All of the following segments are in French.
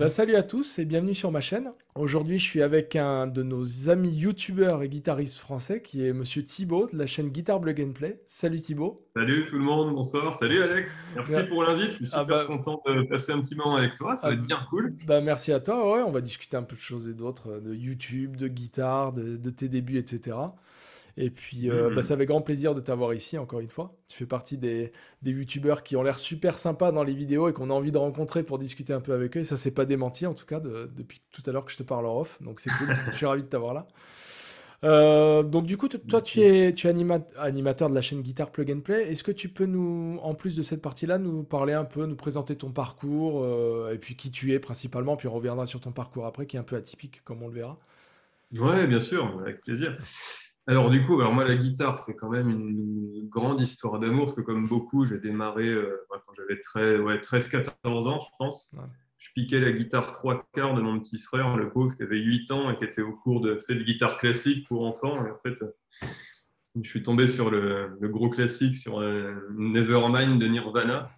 Bah, salut à tous et bienvenue sur ma chaîne. Aujourd'hui, je suis avec un de nos amis youtubeurs et guitaristes français qui est monsieur Thibaut de la chaîne Guitar and Play. Salut Thibaut. Salut tout le monde, bonsoir. Salut Alex. Merci pour l'invite. Je suis ah super bah content de passer un petit moment avec toi. Ça va être bien cool. Bah, merci à toi. Ouais, on va discuter un peu de choses et d'autres, de YouTube, de guitare, de tes débuts, etc. Et puis, euh, bah, ça fait grand plaisir de t'avoir ici, encore une fois. Tu fais partie des, des youtubeurs qui ont l'air super sympas dans les vidéos et qu'on a envie de rencontrer pour discuter un peu avec eux. Et ça, c'est pas démenti, en tout cas, depuis tout à l'heure que je te parle en off. Donc, c'est cool. je suis ravi de t'avoir là. Euh, donc du coup, toi, tu es, tu es animateur de la chaîne Guitare Plug and Play. Est-ce que tu peux nous, en plus de cette partie-là, nous parler un peu, nous présenter ton parcours euh, et puis qui tu es principalement, puis on reviendra sur ton parcours après, qui est un peu atypique, comme on le verra. Ouais, bien sûr, avec plaisir. Alors du coup, alors moi la guitare, c'est quand même une, grande histoire d'amour, parce que comme beaucoup, j'ai démarré euh, quand j'avais ouais, 13-14 ans, je pense. Je piquais la guitare trois quarts de mon petit frère, le pauvre, qui avait 8 ans et qui était au cours de cette guitare classique pour enfants. Et en fait, je suis tombé sur le, gros classique, sur euh, Nevermind de Nirvana.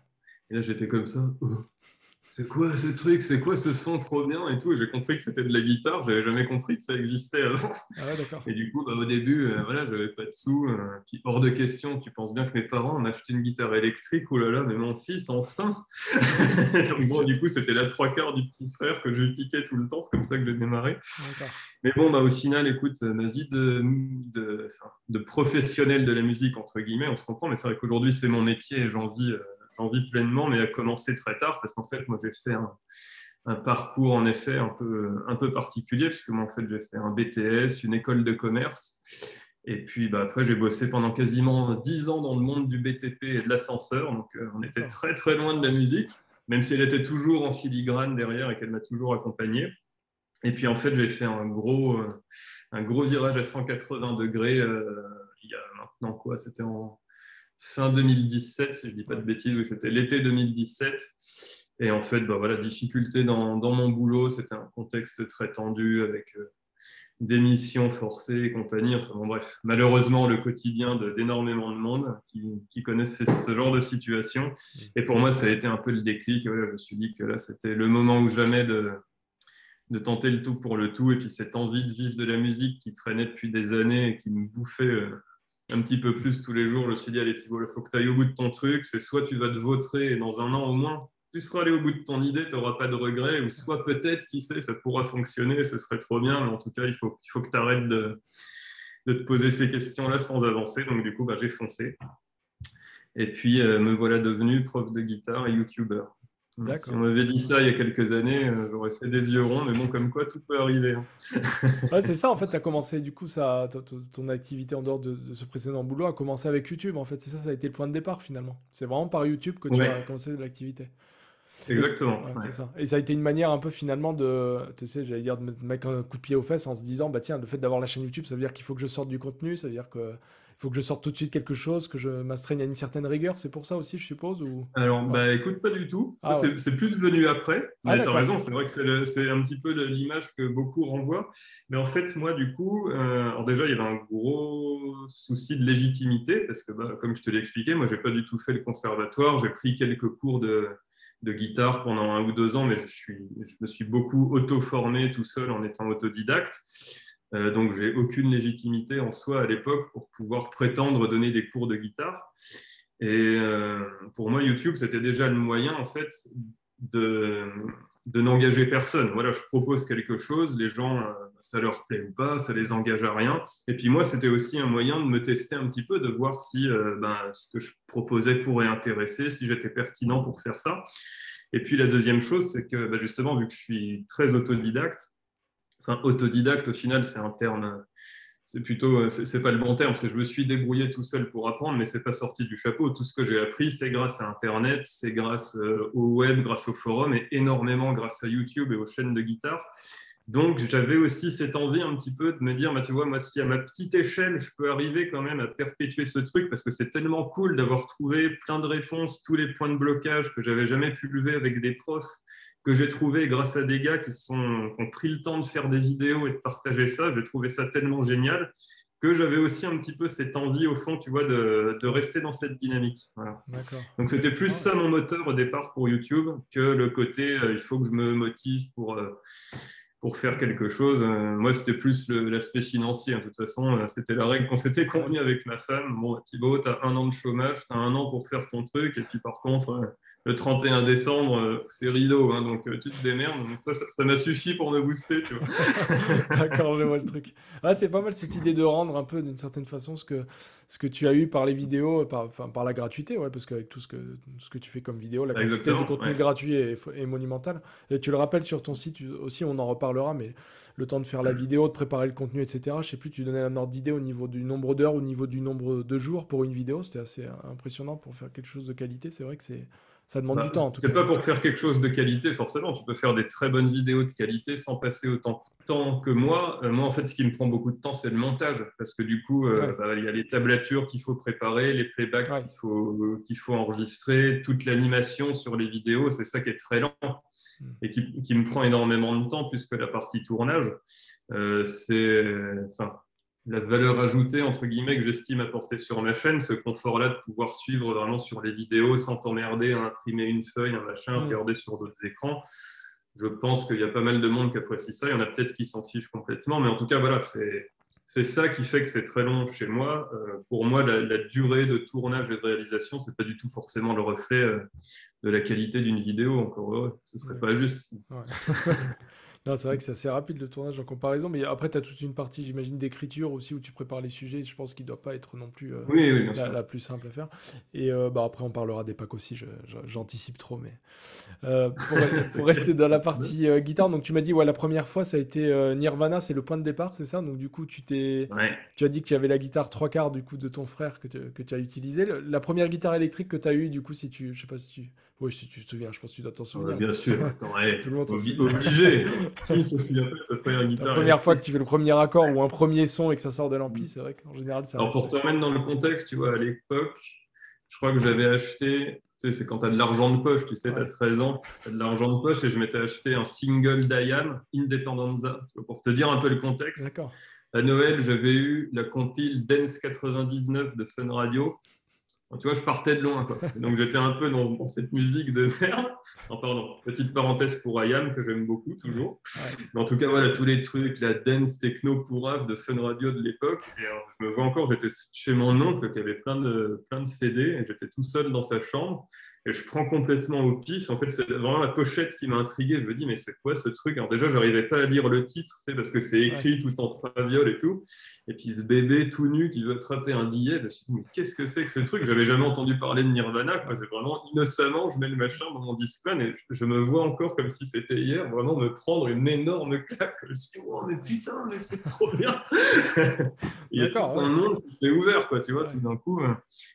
Et là, j'étais comme ça. Oh, c'est quoi ce truc, c'est quoi ce son trop bien et tout? J'ai compris que c'était de la guitare, j'avais jamais compris que ça existait avant. Ah et du coup, bah, au début, euh, voilà, j'avais pas de sous. Euh, puis hors de question, tu penses bien que mes parents m'ont acheté une guitare électrique? Oh là là, mais mon fils, enfin Donc bon, du coup, c'était la trois quarts du petit frère que je piquais tout le temps. C'est comme ça que j'ai démarré. Mais bon, bah, au final, écoute, ma vie de, de, de, professionnel de la musique, entre guillemets, on se comprend, mais c'est vrai qu'aujourd'hui, c'est mon métier et j'en vis. Euh, j'en vis pleinement, mais a commencé très tard parce qu'en fait, moi, j'ai fait un, parcours en effet un peu, un peu particulier, puisque moi, en fait, j'ai fait un BTS, une école de commerce. Et puis bah, après, j'ai bossé pendant quasiment dix ans dans le monde du BTP et de l'ascenseur. Donc, euh, on était très, très loin de la musique, même si elle était toujours en filigrane derrière et qu'elle m'a toujours accompagné. Et puis, en fait, j'ai fait un gros, euh, un gros virage à 180 degrés euh, il y a maintenant quoi? C'était en fin 2017, si je ne dis pas de bêtises, oui, c'était l'été 2017. Et en fait, bah, voilà, difficulté dans, dans mon boulot, c'était un contexte très tendu avec euh, des missions forcées et compagnie. Enfin bon, bref, malheureusement, le quotidien d'énormément de, monde qui, qui connaissent ce, genre de situation. Mm. Et pour moi, ça a été un peu le déclic. voilà, je me suis dit que là, c'était le moment ou jamais de, de tenter le tout pour le tout. Et puis cette envie de vivre de la musique qui traînait depuis des années et qui me bouffait. Euh, un petit peu plus tous les jours. Je me suis dit, allez Thibault, il faut que tu ailles au bout de ton truc. C'est soit tu vas te vautrer et dans un an au moins, tu seras allé au bout de ton idée, tu n'auras pas de regrets, ou soit peut-être, qui sait, ça pourra fonctionner, ce serait trop bien, mais en tout cas, il faut, il faut que tu arrêtes de, de, te poser ces questions-là sans avancer. Donc, du coup, bah, j'ai foncé. Et puis, euh, me voilà devenu prof de guitare et YouTuber. Si on m'avait dit ça il y a quelques années, euh, j'aurais fait des yeux ronds, mais bon, comme quoi, tout peut arriver. Hein. ouais, c'est ça, en fait, tu as commencé, du coup, ça, ton activité en dehors de, ce précédent boulot a commencé avec YouTube, en fait. C'est ça, ça a été le point de départ, finalement. C'est vraiment par YouTube que tu as commencé l'activité. Exactement. c'est ça. Et ça a été une manière un peu, finalement, de, tu sais, j'allais dire, de mettre un coup de pied aux fesses en se disant, bah tiens, le fait d'avoir la chaîne YouTube, ça veut dire qu'il faut que je sorte du contenu, ça veut dire que faut que je sorte tout de suite quelque chose, que je m'astreigne à une certaine rigueur. C'est pour ça aussi, je suppose ou... Alors, bah, écoute, pas du tout. Ah c'est plus venu après. Ah, mais tu as raison, c'est vrai que c'est un petit peu l'image que beaucoup renvoient. Mais en fait, moi, du coup, euh, déjà, il y avait un gros souci de légitimité parce que, bah, comme je te l'ai expliqué, moi, j'ai pas du tout fait le conservatoire. J'ai pris quelques cours de, de guitare pendant un ou deux ans, mais je, suis, je me suis beaucoup auto-formé tout seul en étant autodidacte. Euh, donc, j'ai aucune légitimité en soi à l'époque pour pouvoir prétendre donner des cours de guitare. Et euh, pour moi, YouTube, c'était déjà le moyen, en fait, de, de n'engager personne. Voilà, je propose quelque chose, les gens, euh, ça leur plaît ou pas, ça les engage à rien. Et puis moi, c'était aussi un moyen de me tester un petit peu, de voir si ben, ce que je proposais pourrait intéresser, si j'étais pertinent pour faire ça. Et puis la deuxième chose, c'est que ben, justement, vu que je suis très autodidacte, enfin, autodidacte, au final, c'est un terme, c'est plutôt, c'est pas le bon terme, c'est je me suis débrouillé tout seul pour apprendre, mais c'est pas sorti du chapeau. Tout ce que j'ai appris, c'est grâce à Internet, c'est grâce euh, au web, grâce au forum et énormément grâce à YouTube et aux chaînes de guitare. Donc, j'avais aussi cette envie un petit peu de me dire, bah, tu vois, moi, si à ma petite échelle, je peux arriver quand même à perpétuer ce truc, parce que c'est tellement cool d'avoir trouvé plein de réponses, tous les points de blocage que j'avais jamais pu lever avec des profs, que j'ai trouvé grâce à des gars qui, sont, ont pris le temps de faire des vidéos et de partager ça. J'ai trouvé ça tellement génial que j'avais aussi un petit peu cette envie au fond, tu vois, de, de rester dans cette dynamique. Voilà. Donc c'était plus ça mon moteur au départ pour YouTube que le côté euh, il faut que je me motive pour, euh, pour faire quelque chose. Euh, moi, c'était plus l'aspect financier. De toute façon, c'était la règle qu'on s'était convenu avec ma femme. Bon, Thibaut, tu as un an de chômage, tu as un an pour faire ton truc, et puis par contre le 31 décembre, euh, c'est rideau, hein, donc euh, tu te démerdes. Donc ça, m'a suffi pour me booster, tu vois. D'accord, je vois le truc. Ah, c'est pas mal cette idée de rendre un peu, d'une certaine façon, ce que, ce que tu as eu par les vidéos, par, par la gratuité, ouais, parce qu'avec tout ce que, ce que tu fais comme vidéo, la quantité de contenu gratuit est, est, monumentale. Et tu le rappelles sur ton site aussi, on en reparlera, mais le temps de faire la vidéo, de préparer le contenu, etc. Je sais plus, tu donnais un ordre d'idée au niveau du nombre d'heures, au niveau du nombre de jours pour une vidéo. C'était assez impressionnant pour faire quelque chose de qualité. C'est vrai que c'est ça demande bah, du temps. C'est pas pour faire quelque chose de qualité, forcément. Tu peux faire des très bonnes vidéos de qualité sans passer autant de temps que moi. Euh, moi, en fait, ce qui me prend beaucoup de temps, c'est le montage. Parce que du coup, euh, bah, il y a les tablatures qu'il faut préparer, les playbacks qu'il faut, qu'il faut enregistrer, toute l'animation sur les vidéos. C'est ça qui est très lent hmm. et qui, qui, me prend énormément de temps, puisque la partie tournage, euh, c'est. Enfin, la valeur ajoutée, entre guillemets, que j'estime apporter sur ma chaîne, ce confort-là de pouvoir suivre vraiment sur les vidéos sans t'emmerder à imprimer une feuille, un machin, mm. regarder sur d'autres écrans. Je pense qu'il y a pas mal de monde qui apprécie ça. Il y en a peut-être qui s'en fichent complètement. Mais en tout cas, voilà, c'est ça qui fait que c'est très long chez moi. Euh, pour moi, la, durée de tournage et de réalisation, c'est pas du tout forcément le reflet euh, de la qualité d'une vidéo. Encore heureux, ce serait pas juste. Non, c'est vrai que c'est assez rapide le tournage en comparaison, mais après, tu as toute une partie, j'imagine, d'écriture aussi où tu prépares les sujets. Je pense qu'il ne doit pas être non plus euh, la, plus simple à faire. Et euh, bah, après, on parlera des packs aussi, j'anticipe trop, mais euh, pour, rester dans la partie guitare, donc tu m'as dit, ouais, la première fois, ça a été Nirvana, c'est le point de départ, c'est ça? Donc du coup, tu, t'es, tu as dit que tu avais la guitare trois quarts du coup de ton frère que, que tu as utilisé. La première guitare électrique que tu as eue, du coup, si tu, je sais pas si tu oui, si tu te souviens, je pense que tu dois t'en souvenir. bien sûr, Attends, tout le monde obligé. Qui se souvient pas de première guitare La première fois que tu fais le premier accord ou un premier son et que ça sort de l'ampli, c'est vrai qu'en général, ça. Alors pour te remettre dans le contexte, tu vois, à l'époque, je crois que j'avais acheté, tu sais, c'est quand tu as de l'argent de poche, tu sais, tu as 13 ans, tu as de l'argent de poche et je m'étais acheté un single d'IAM, Independenza, pour te dire un peu le contexte. D'accord. À Noël, j'avais eu la compile Dance 99 de Fun Radio tu vois, je partais de loin. Quoi. Donc j'étais un peu dans, cette musique de merde. pardon, petite parenthèse pour IAM que j'aime beaucoup toujours. Mais en tout cas, voilà, tous les trucs, la dance techno pourrave de Fun Radio de l'époque. Et je me vois encore, j'étais chez mon oncle qui avait plein de, plein de CD et j'étais tout seul dans sa chambre. Et je prends complètement au pif. En fait, c'est vraiment la pochette qui m'a intrigué. Je me dis, mais c'est quoi ce truc? Alors déjà, j'arrivais pas à lire le titre, c'est parce que c'est écrit tout en traviole et tout. Et puis ce bébé tout nu qui veut attraper un billet, je me suis dit, mais qu'est-ce que c'est que ce truc? J'avais jamais entendu parler de Nirvana. Vraiment innocemment, je mets le machin dans mon Discman et je me vois encore comme si c'était hier, vraiment me prendre une énorme claque. Je me suis dit, oh, mais putain, mais c'est trop bien Il y a tout un monde qui s'est ouvert, quoi, tu vois, tout d'un coup.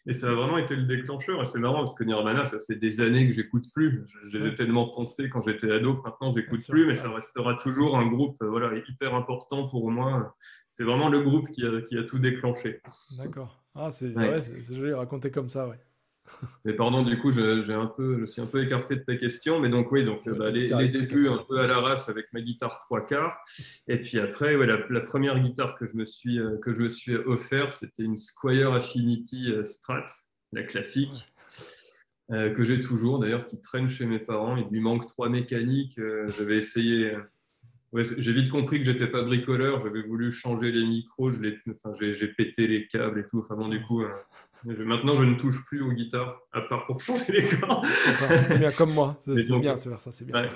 Et ça a vraiment été le déclencheur. Et c'est marrant parce que Nirvana, ça fait des années que j'écoute plus. Je, les ai tellement pensés quand j'étais ado, maintenant j'écoute plus, mais ça restera toujours un groupe euh, voilà, hyper important pour moi. C'est vraiment le groupe qui a, qui a tout déclenché. D'accord. Ah, c'est ouais. joli raconter comme ça, ouais. Mais pardon, du coup, j'ai un peu, je suis un peu écarté de ta question, mais donc oui, donc bah, les, débuts un peu à l'arrache avec ma guitare trois quarts, et puis après, ouais, la, première guitare que je me suis euh, que je me suis offert, c'était une Squire Affinity euh, Strat, la classique. Euh, que j'ai toujours d'ailleurs, qui traîne chez mes parents. Il lui manque trois mécaniques. Euh, j'avais essayé. Euh, j'ai vite compris que j'étais pas bricoleur. J'avais voulu changer les micros. j'ai pété les câbles et tout. Enfin bon, du coup, maintenant je ne touche plus aux guitares à part pour changer les cordes. C'est bien comme moi. C'est bien, c'est ça, c'est bien.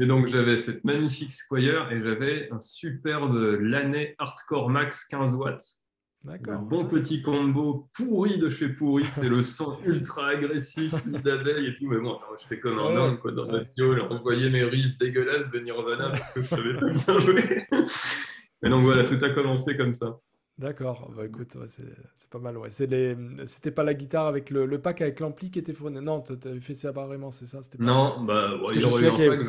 Et donc j'avais cette magnifique Squire et j'avais un superbe Laney Hardcore Max 15 watts un bon petit combo pourri de chez pourri, c'est le son ultra agressif, d'abeille et tout. Mais bon, j'étais comme un homme quoi, dans ma piole, envoyer mes riffs dégueulasses de Nirvana parce que je savais pas bien jouer. Mais donc voilà, tout a commencé comme ça. D'accord, bah écoute, c'est pas mal. Ouais. C'était pas la guitare avec le, pack avec l'ampli qui était fourni. Non, tu avais fait ça apparemment, c'est ça Non, bah, il y aurait eu un pack.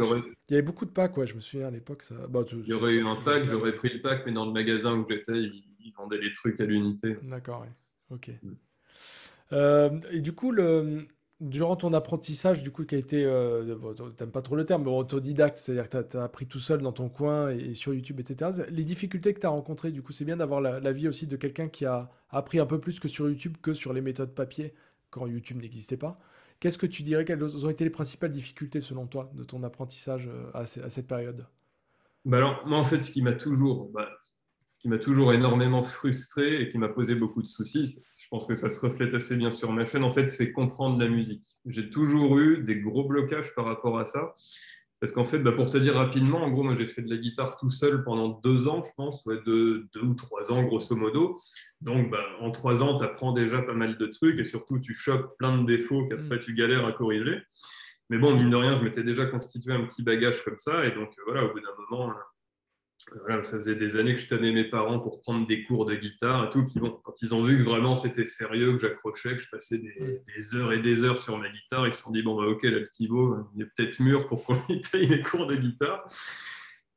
Il y avait beaucoup de packs, ouais, je me souviens à l'époque. Ça... Bah, il y aurait eu un pack, j'aurais pris le pack, mais dans le magasin où j'étais, ils vendaient les trucs à l'unité. D'accord, ok. Mm. Euh, et du coup, le, durant ton apprentissage, du coup, qui a été, euh, t'aimes pas trop le terme, mais autodidacte, c'est-à-dire que tu as, appris tout seul dans ton coin et, sur YouTube, etc. Les difficultés que tu as rencontrées, du coup, c'est bien d'avoir l'avis aussi de quelqu'un qui a appris un peu plus que sur YouTube que sur les méthodes papier quand YouTube n'existait pas. Qu'est-ce que tu dirais, quelles ont été les principales difficultés selon toi de ton apprentissage euh, à, cette période? Bah alors, moi, en fait, ce qui m'a toujours, bah, ce qui m'a toujours énormément frustré et qui m'a posé beaucoup de soucis, je pense que ça se reflète assez bien sur ma chaîne, en fait, c'est comprendre la musique. J'ai toujours eu des gros blocages par rapport à ça. Parce qu'en fait, bah, pour te dire rapidement, en gros, moi j'ai fait de la guitare tout seul pendant deux ans, je pense, ouais, deux, ou trois ans grosso modo. Donc bah, en trois ans, tu apprends déjà pas mal de trucs et surtout tu chopes plein de défauts qu'après mm. tu galères à corriger. Mais bon, mine de rien, je m'étais déjà constitué un petit bagage comme ça. Et donc voilà, au bout d'un moment, ça faisait des années que je tenais mes parents pour prendre des cours de guitare et tout. Puis bon, quand ils ont vu que vraiment c'était sérieux, que j'accrochais, que je passais des, heures et des heures sur ma guitare, ils se sont dit bon, bah, ok, là, le Thibaut, il est peut-être mûr pour qu'on lui paye les cours de guitare.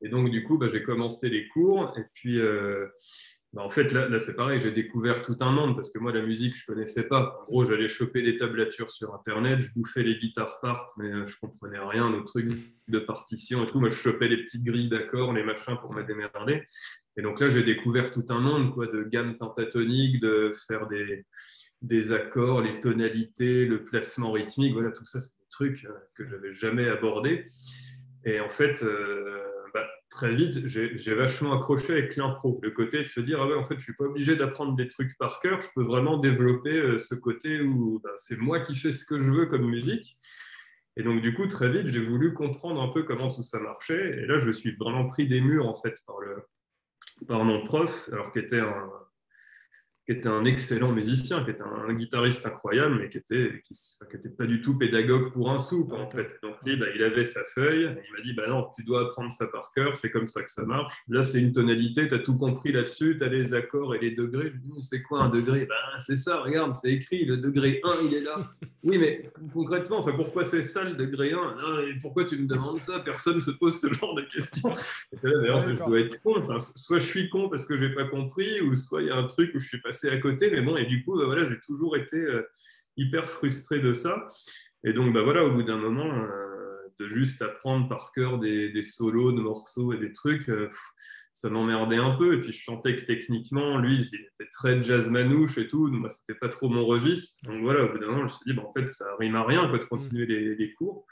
Et donc, du coup, bah, j'ai commencé les cours. Et puis, euh, bah, en fait, là, c'est pareil, j'ai découvert tout un monde parce que moi, la musique, je ne connaissais pas. En gros, j'allais choper des tablatures sur Internet, je bouffais les guitares part, mais euh, je ne comprenais rien aux trucs de partition et tout. Moi, je chopais les petites grilles d'accords, les machins pour me démerder. Et donc là, j'ai découvert tout un monde quoi, de gamme pentatonique, de faire des, des accords, les tonalités, le placement rythmique. Voilà, tout ça, c'est des trucs euh, que je n'avais jamais abordés. Et en fait, euh, très vite, j'ai vachement accroché avec l'impro, le côté de se dire ah ouais, en fait, je suis pas obligé d'apprendre des trucs par cœur, je peux vraiment développer euh, ce côté où bah, c'est moi qui fais ce que je veux comme musique. Et donc, du coup, très vite, j'ai voulu comprendre un peu comment tout ça marchait. Et là, je suis vraiment pris des murs, en fait, par, le, par mon prof, alors qu'il était un, qui était un excellent musicien, qui était un, guitariste incroyable, mais qui était, qui, était pas du tout pédagogue pour un sou, en fait. Donc lui, bah, il avait sa feuille, et il m'a dit, bah non, tu dois apprendre ça par cœur, c'est comme ça que ça marche. Là, c'est une tonalité, tu as tout compris là-dessus, tu as les accords et les degrés. c'est quoi un degré? Bah, C'est ça, regarde, c'est écrit, le degré 1, il est là. Oui, mais concrètement, enfin, pourquoi c'est ça le degré 1 Pourquoi tu me demandes ça? Personne ne se pose ce genre de questions. d'ailleurs, je dois être con. soit je suis con parce que je n'ai pas compris, ou soit il y a un truc où je suis pas à côté. Mais bon, et du coup, bah, voilà, j'ai toujours été euh, hyper frustré de ça. Et donc, bah, voilà, au bout d'un moment, euh, de juste apprendre par cœur des, solos de morceaux et des trucs, euh, ça m'emmerdait un peu. Et puis, je chantais que techniquement, lui, il était très jazz manouche et tout. Donc, moi, c'était pas trop mon registre. Donc, voilà, au bout d'un moment, je me suis dit, bah, en fait, ça rime à rien quoi, de continuer les, les cours.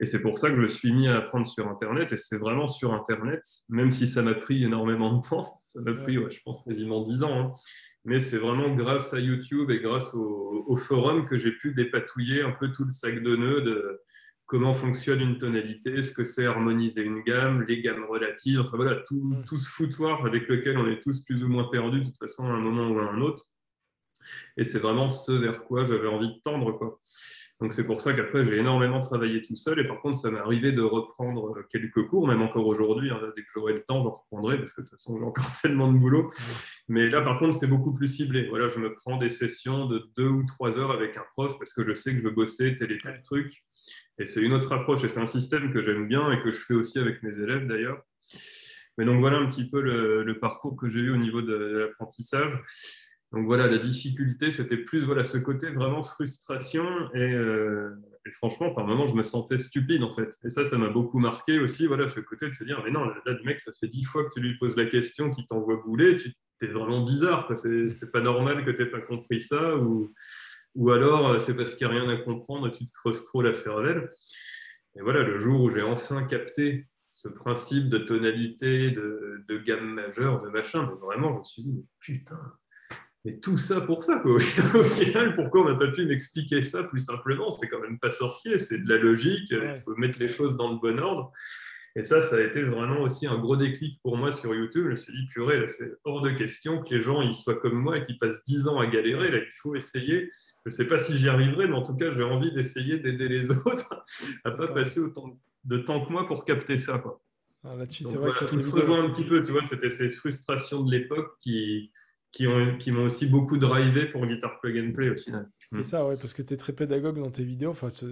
Et c'est pour ça que je me suis mis à apprendre sur Internet. Et c'est vraiment sur Internet, même si ça m'a pris énormément de temps, ça m'a pris, je pense, quasiment 10 ans. Hein mais c'est vraiment grâce à YouTube et grâce au, forum que j'ai pu dépatouiller un peu tout le sac de nœuds de comment fonctionne une tonalité, ce que c'est harmoniser une gamme, les gammes relatives, enfin voilà, tout, mm. tout, ce foutoir avec lequel on est tous plus ou moins perdus de toute façon à un moment ou à un autre. Et c'est vraiment ce vers quoi j'avais envie de tendre. Quoi. Donc c'est pour ça qu'après, j'ai énormément travaillé tout seul. Et par contre, ça m'est arrivé de reprendre quelques cours, même encore aujourd'hui. Hein, dès que j'aurai le temps, j'en reprendrai parce que de toute façon, j'ai encore tellement de boulot. Mais là, par contre, c'est beaucoup plus ciblé. Voilà, je me prends des sessions de deux ou trois heures avec un prof parce que je sais que je veux bosser tel et tel truc. Et c'est une autre approche et c'est un système que j'aime bien et que je fais aussi avec mes élèves d'ailleurs. Mais donc voilà un petit peu le, parcours que j'ai eu au niveau de l'apprentissage. Donc voilà, la difficulté, c'était plus voilà, ce côté vraiment frustration. Euh, et, franchement, par moments, je me sentais stupide en fait. Et ça, ça m'a beaucoup marqué aussi, voilà, ce côté de se dire, mais non, là, le mec, ça fait dix fois que tu lui poses la question, qu'il t'envoie bouler, tu es vraiment bizarre. C'est pas normal que tu n'aies pas compris ça. Ou, alors, euh, c'est parce qu'il n'y a rien à comprendre et tu te creuses trop la cervelle. Et voilà, le jour où j'ai enfin capté ce principe de tonalité, de, gamme majeure, de machin, vraiment, je me suis dit, putain, mais tout ça pour ça, quoi. Au final, pourquoi on n'a pas pu m'expliquer ça plus simplement? C'est quand même pas sorcier, c'est de la logique, il faut mettre les choses dans le bon ordre. Et ça, ça a été vraiment aussi un gros déclic pour moi sur YouTube. Je me suis dit, purée, c'est hors de question que les gens ils soient comme moi et qu'ils passent 10 ans à galérer. Là, il faut essayer. Je ne sais pas si j'y arriverai, mais en tout cas, j'ai envie d'essayer d'aider les autres à ne pas passer autant de temps que moi pour capter ça. Quoi. Ah, Là-dessus, c'est vrai que tu rejoins un petit peu, tu vois, c'était ces frustrations de l'époque qui, qui m'ont qui aussi beaucoup drivé pour Guitar Plug and Play au final. C'est mm. ça, ouais, parce que tu es très pédagogue dans tes vidéos, enfin, ça,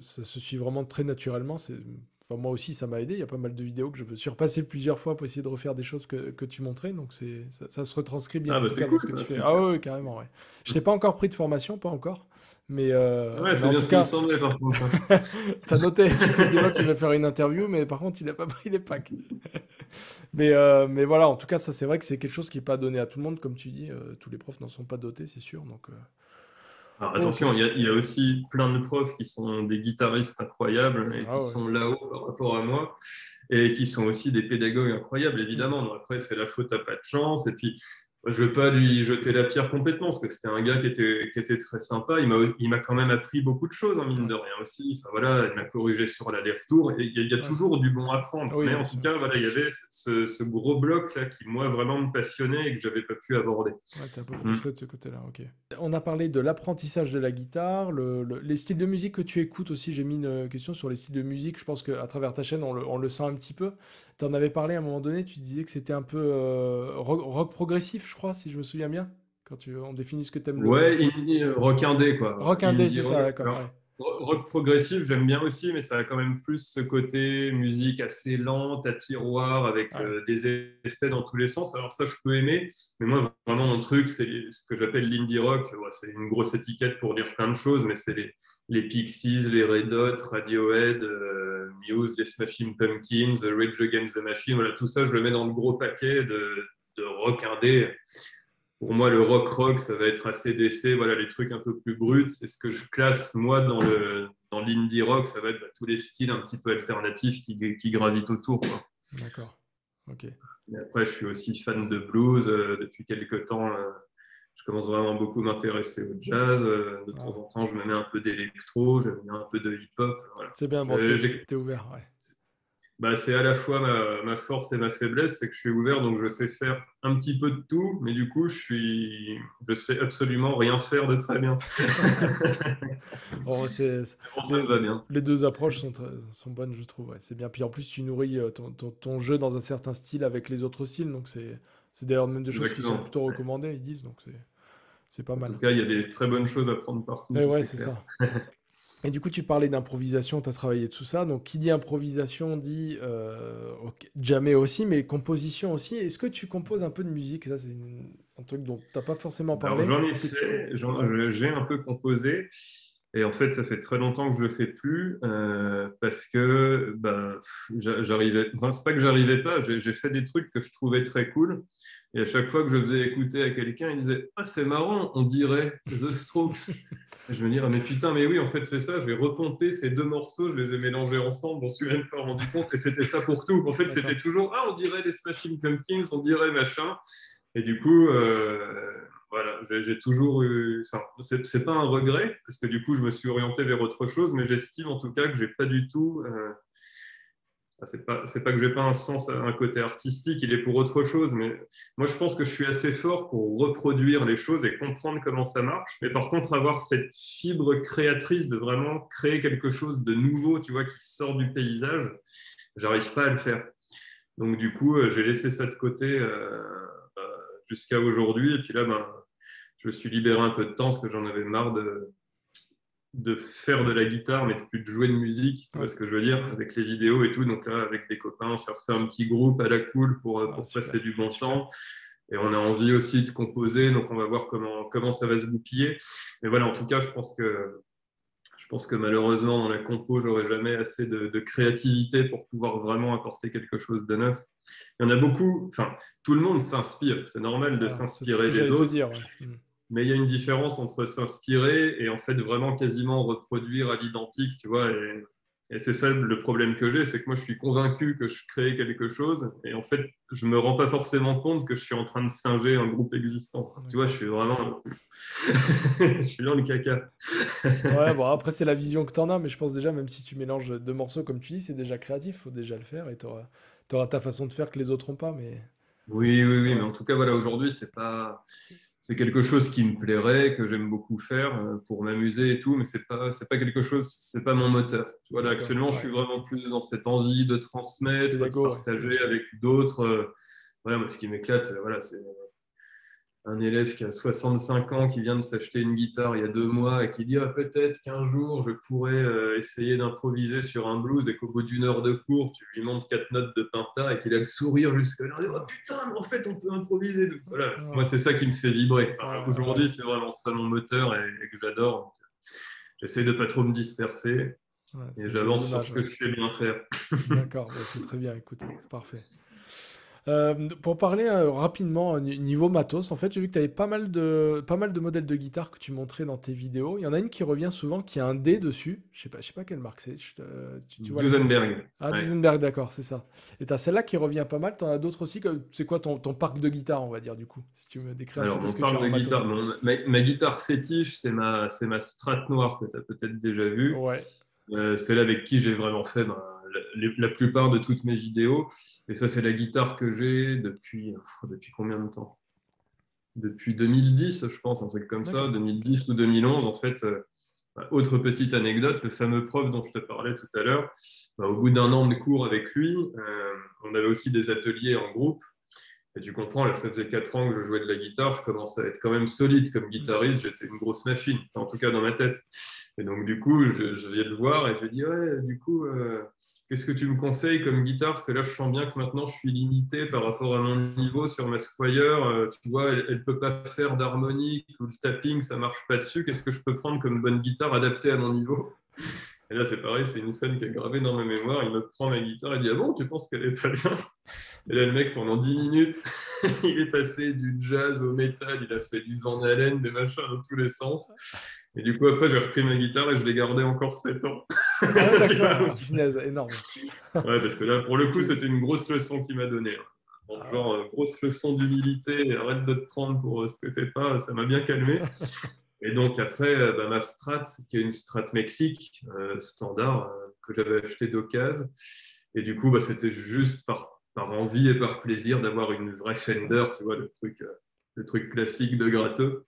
se suit vraiment très naturellement. Enfin, moi aussi, ça m'a aidé. Il y a pas mal de vidéos que je me suis repassé plusieurs fois pour essayer de refaire des choses que, que tu montrais. Donc, c'est, ça, se retranscrit bien ah, bah, ce que tu fais. Ah oui, carrément. Ouais. Je n'ai pas encore pris de formation, pas encore. Mais, euh, ouais, c'est bien ce cas... me semblait par contre. T'as noté, tu t'es dit là, tu vas faire une interview, mais par contre, il n'a pas pris les packs. mais, euh, mais voilà, en tout cas, ça, c'est vrai que c'est quelque chose qui n'est pas donné à tout le monde, comme tu dis. Euh, tous les profs n'en sont pas dotés, c'est sûr. Donc, alors, attention, il y, a aussi plein de profs qui sont des guitaristes incroyables et ah qui sont là-haut par rapport à moi et qui sont aussi des pédagogues incroyables, évidemment. après, c'est la faute à pas de chance. Et puis, je ne veux pas lui jeter la pierre complètement, parce que c'était un gars qui était, qui était très sympa. Il m'a quand même appris beaucoup de choses, en hein, mine de rien aussi. Enfin, voilà, il m'a corrigé sur l'aller-retour. Il y, a, toujours du bon à prendre. Mais en tout cas, voilà, il y avait ce, gros bloc-là qui, moi, vraiment me passionnait et que je n'avais pas pu aborder. Ouais, es un peu frustré de ce côté-là, ok. On a parlé de l'apprentissage de la guitare, les styles de musique que tu écoutes aussi. J'ai mis une question sur les styles de musique. Je pense qu'à travers ta chaîne, on le, on le sent un petit peu. Tu en avais parlé à un moment donné, tu disais que c'était un peu euh, rock, progressif, je crois, si je me souviens bien, quand tu, on définit ce que tu aimes. Ouais, le... rock indé, quoi. Rock indé, c'est ça, d'accord. Rock progressif, j'aime bien aussi, mais ça a quand même plus ce côté musique assez lente, à tiroir, avec euh, des effets dans tous les sens. Alors ça, je peux aimer, mais moi, vraiment, mon truc, c'est ce que j'appelle l'indie rock. c'est une grosse étiquette pour dire plein de choses, mais c'est les, les, Pixies, les Red Hot, Radiohead, euh, Muse, les Smashing Pumpkins, Rage Against the Machine. Voilà, tout ça, je le mets dans le gros paquet de, de rock indé pour moi, le rock rock, ça va être assez d'essai, voilà, les trucs un peu plus bruts. C'est ce que je classe, moi, dans le dans l'indie rock, ça va être bah, tous les styles un petit peu alternatifs qui, qui gravitent autour. D'accord. Ok. Et après, je suis aussi fan de blues. Euh, depuis quelques temps, euh, je commence vraiment beaucoup à m'intéresser au jazz. Euh, de temps en temps, je me mets un peu d'électro, je mets un peu de hip-hop. C'est bien, bon, t'es ouvert. Ouais bah, c'est à la fois ma, force et ma faiblesse, c'est que je suis ouvert, donc je sais faire un petit peu de tout, mais du coup, je suis, je sais absolument rien faire de très bien. bon, c'est, ça va bien. Les deux approches sont, sont bonnes, je trouve. C'est bien. Puis en plus, tu nourris euh, ton, ton, jeu dans un certain style avec les autres styles, donc c'est, d'ailleurs même des choses qui sont plutôt recommandées, ils disent, donc c'est, pas mal. En tout cas, il y a des très bonnes choses à prendre partout. Et ouais, c'est ça. Et du coup, tu parlais d'improvisation, tu as travaillé tout ça. Donc, qui dit improvisation dit euh, jamais aussi, mais composition aussi. Est-ce que tu composes un peu de musique? Ça, c'est un truc dont tu n'as pas forcément parlé. J'en ai fait, j'ai un peu composé. Et en fait, ça fait très longtemps que je ne le fais plus euh, parce que ben, j'arrivais. Enfin, c'est pas que j'arrivais pas, j'ai fait des trucs que je trouvais très cool. Et à chaque fois que je faisais écouter à quelqu'un, il disait Ah, c'est marrant, on dirait The Strokes. je me dis Ah, mais putain, mais oui, en fait, c'est ça. J'ai repompé ces deux morceaux, je les ai mélangés ensemble, on ne suis même pas rendu compte. Et c'était ça pour tout. En fait, c'était toujours Ah, on dirait les Smashing Pumpkins, on dirait machin. Et du coup, euh, voilà, j'ai toujours eu. Enfin, c'est pas un regret, parce que du coup, je me suis orienté vers autre chose, mais j'estime en tout cas que j'ai pas du tout. Euh, c'est pas, pas que j'ai pas un sens, un côté artistique, il est pour autre chose. Mais moi, je pense que je suis assez fort pour reproduire les choses et comprendre comment ça marche. Mais par contre, avoir cette fibre créatrice de vraiment créer quelque chose de nouveau, tu vois, qui sort du paysage, j'arrive pas à le faire. Donc, du coup, euh, j'ai laissé ça de côté euh, euh, jusqu'à aujourd'hui. Et puis là, ben, je me suis libéré un peu de temps parce que j'en avais marre de, de faire de la guitare, mais plus de jouer de musique, tu vois ce que je veux dire, avec les vidéos et tout. Donc là, avec des copains, on s'est refait un petit groupe à la cool pour, euh, pour ah, passer du bon temps. Et on a envie aussi de composer, donc on va voir comment, comment ça va se goupiller. Mais voilà, en tout cas, je pense que, je pense que malheureusement, dans la compo, j'aurai jamais assez de, créativité pour pouvoir vraiment apporter quelque chose de neuf. Il y en a beaucoup, enfin, tout le monde s'inspire, c'est normal de s'inspirer des autres. Dire, mm mais il y a une différence entre s'inspirer et en fait vraiment quasiment reproduire à l'identique, tu vois. Et, c'est ça le problème que j'ai, c'est que moi je suis convaincu que je crée quelque chose et en fait je me rends pas forcément compte que je suis en train de singer un groupe existant. Tu vois, je suis vraiment, je suis dans le caca. ouais, bon après c'est la vision que tu en as, mais je pense déjà même si tu mélanges deux morceaux comme tu dis, c'est déjà créatif, faut déjà le faire et tu auras, auras, ta façon de faire que les autres n'ont pas, mais. Oui, oui, oui, mais en tout cas voilà aujourd'hui c'est pas c'est quelque chose qui me plairait, que j'aime beaucoup faire euh, pour m'amuser et tout, mais c'est pas c'est pas quelque chose, c'est pas mon moteur. Tu vois, là, actuellement, je suis vraiment plus dans cette envie de transmettre, de partager avec d'autres. Euh, voilà, moi, ce qui m'éclate, c'est voilà, c'est un élève qui a 65 ans, qui vient de s'acheter une guitare il y a deux mois et qui dit ah, peut-être qu'un jour je pourrais euh, essayer d'improviser sur un blues et qu'au bout d'une heure de cours, tu lui montres quatre notes de Pinta et qu'il a le sourire jusque-là. Oh putain, en fait, on peut improviser. Voilà. Moi, c'est ça qui me fait vibrer. Aujourd'hui, c'est vraiment ça mon moteur et, que j'adore. J'essaie de pas trop me disperser. et j'avance sur ce que je sais bien faire. D'accord, bah, c'est très bien, écoute, c'est parfait. Euh, pour parler euh, rapidement niveau matos, en fait, j'ai vu que tu avais pas mal, de, pas mal de modèles de guitare que tu montrais dans tes vidéos. Il y en a une qui revient souvent, qui a un D dessus. Je sais pas, je sais pas quelle marque c'est. Euh, tu, tu Duesenberg. Ah, Duesenberg, d'accord, c'est ça. Et tu as celle-là qui revient pas mal. Tu en as d'autres aussi. C'est quoi ton, ton, parc de guitare, on va dire, du coup Si tu me décris un petit peu ce que tu de guitare, ma, guitare fétiche, c'est ma, ma Strat noire que tu as peut-être déjà vue. Ouais. celle avec qui j'ai vraiment fait la plupart de toutes mes vidéos. Et ça, c'est la guitare que j'ai depuis, depuis combien de temps? Depuis 2010, je pense, un truc comme ça, 2010 ou 2011. En fait, euh, bah, autre petite anecdote, le fameux prof dont je te parlais tout à l'heure, bah, au bout d'un an de cours avec lui, euh, on avait aussi des ateliers en groupe. Et tu comprends, là, ça faisait 4 ans que je jouais de la guitare, je commençais à être quand même solide comme guitariste, j'étais une grosse machine, en tout cas dans ma tête. Et donc, du coup, je, viens de le voir et je lui dit, ouais, du coup, euh, Qu'est-ce que tu me conseilles comme guitare? Parce que là, je sens bien que maintenant, je suis limité par rapport à mon niveau sur ma Squire. Euh, tu vois, elle ne peut pas faire d'harmonique ou le tapping, ça ne marche pas dessus. Qu'est-ce que je peux prendre comme bonne guitare adaptée à mon niveau? Et là, c'est pareil, c'est une scène qui est gravée dans ma mémoire. Il me prend ma guitare et dit Ah bon, tu penses qu'elle est très bien Et là, le mec, pendant 10 minutes, il est passé du jazz au métal, il a fait du Van Halen, des machins dans tous les sens. Et du coup, après, j'ai repris ma guitare et je l'ai gardée encore 7 ans. Ah, d'accord, énorme. ouais, parce que là, pour le coup, c'était une grosse leçon qu'il m'a donnée. Hein. Ah genre, euh, grosse leçon d'humilité, arrête de te prendre pour euh, ce que t'es pas, ça m'a bien calmé. Et donc, après, euh, bah, ma strat, qui est une strat Mexique standard, que j'avais acheté d'occasion. Et du coup, bah, c'était juste par, par envie et par plaisir d'avoir une vraie Fender, tu vois, le truc, le truc classique de gratteux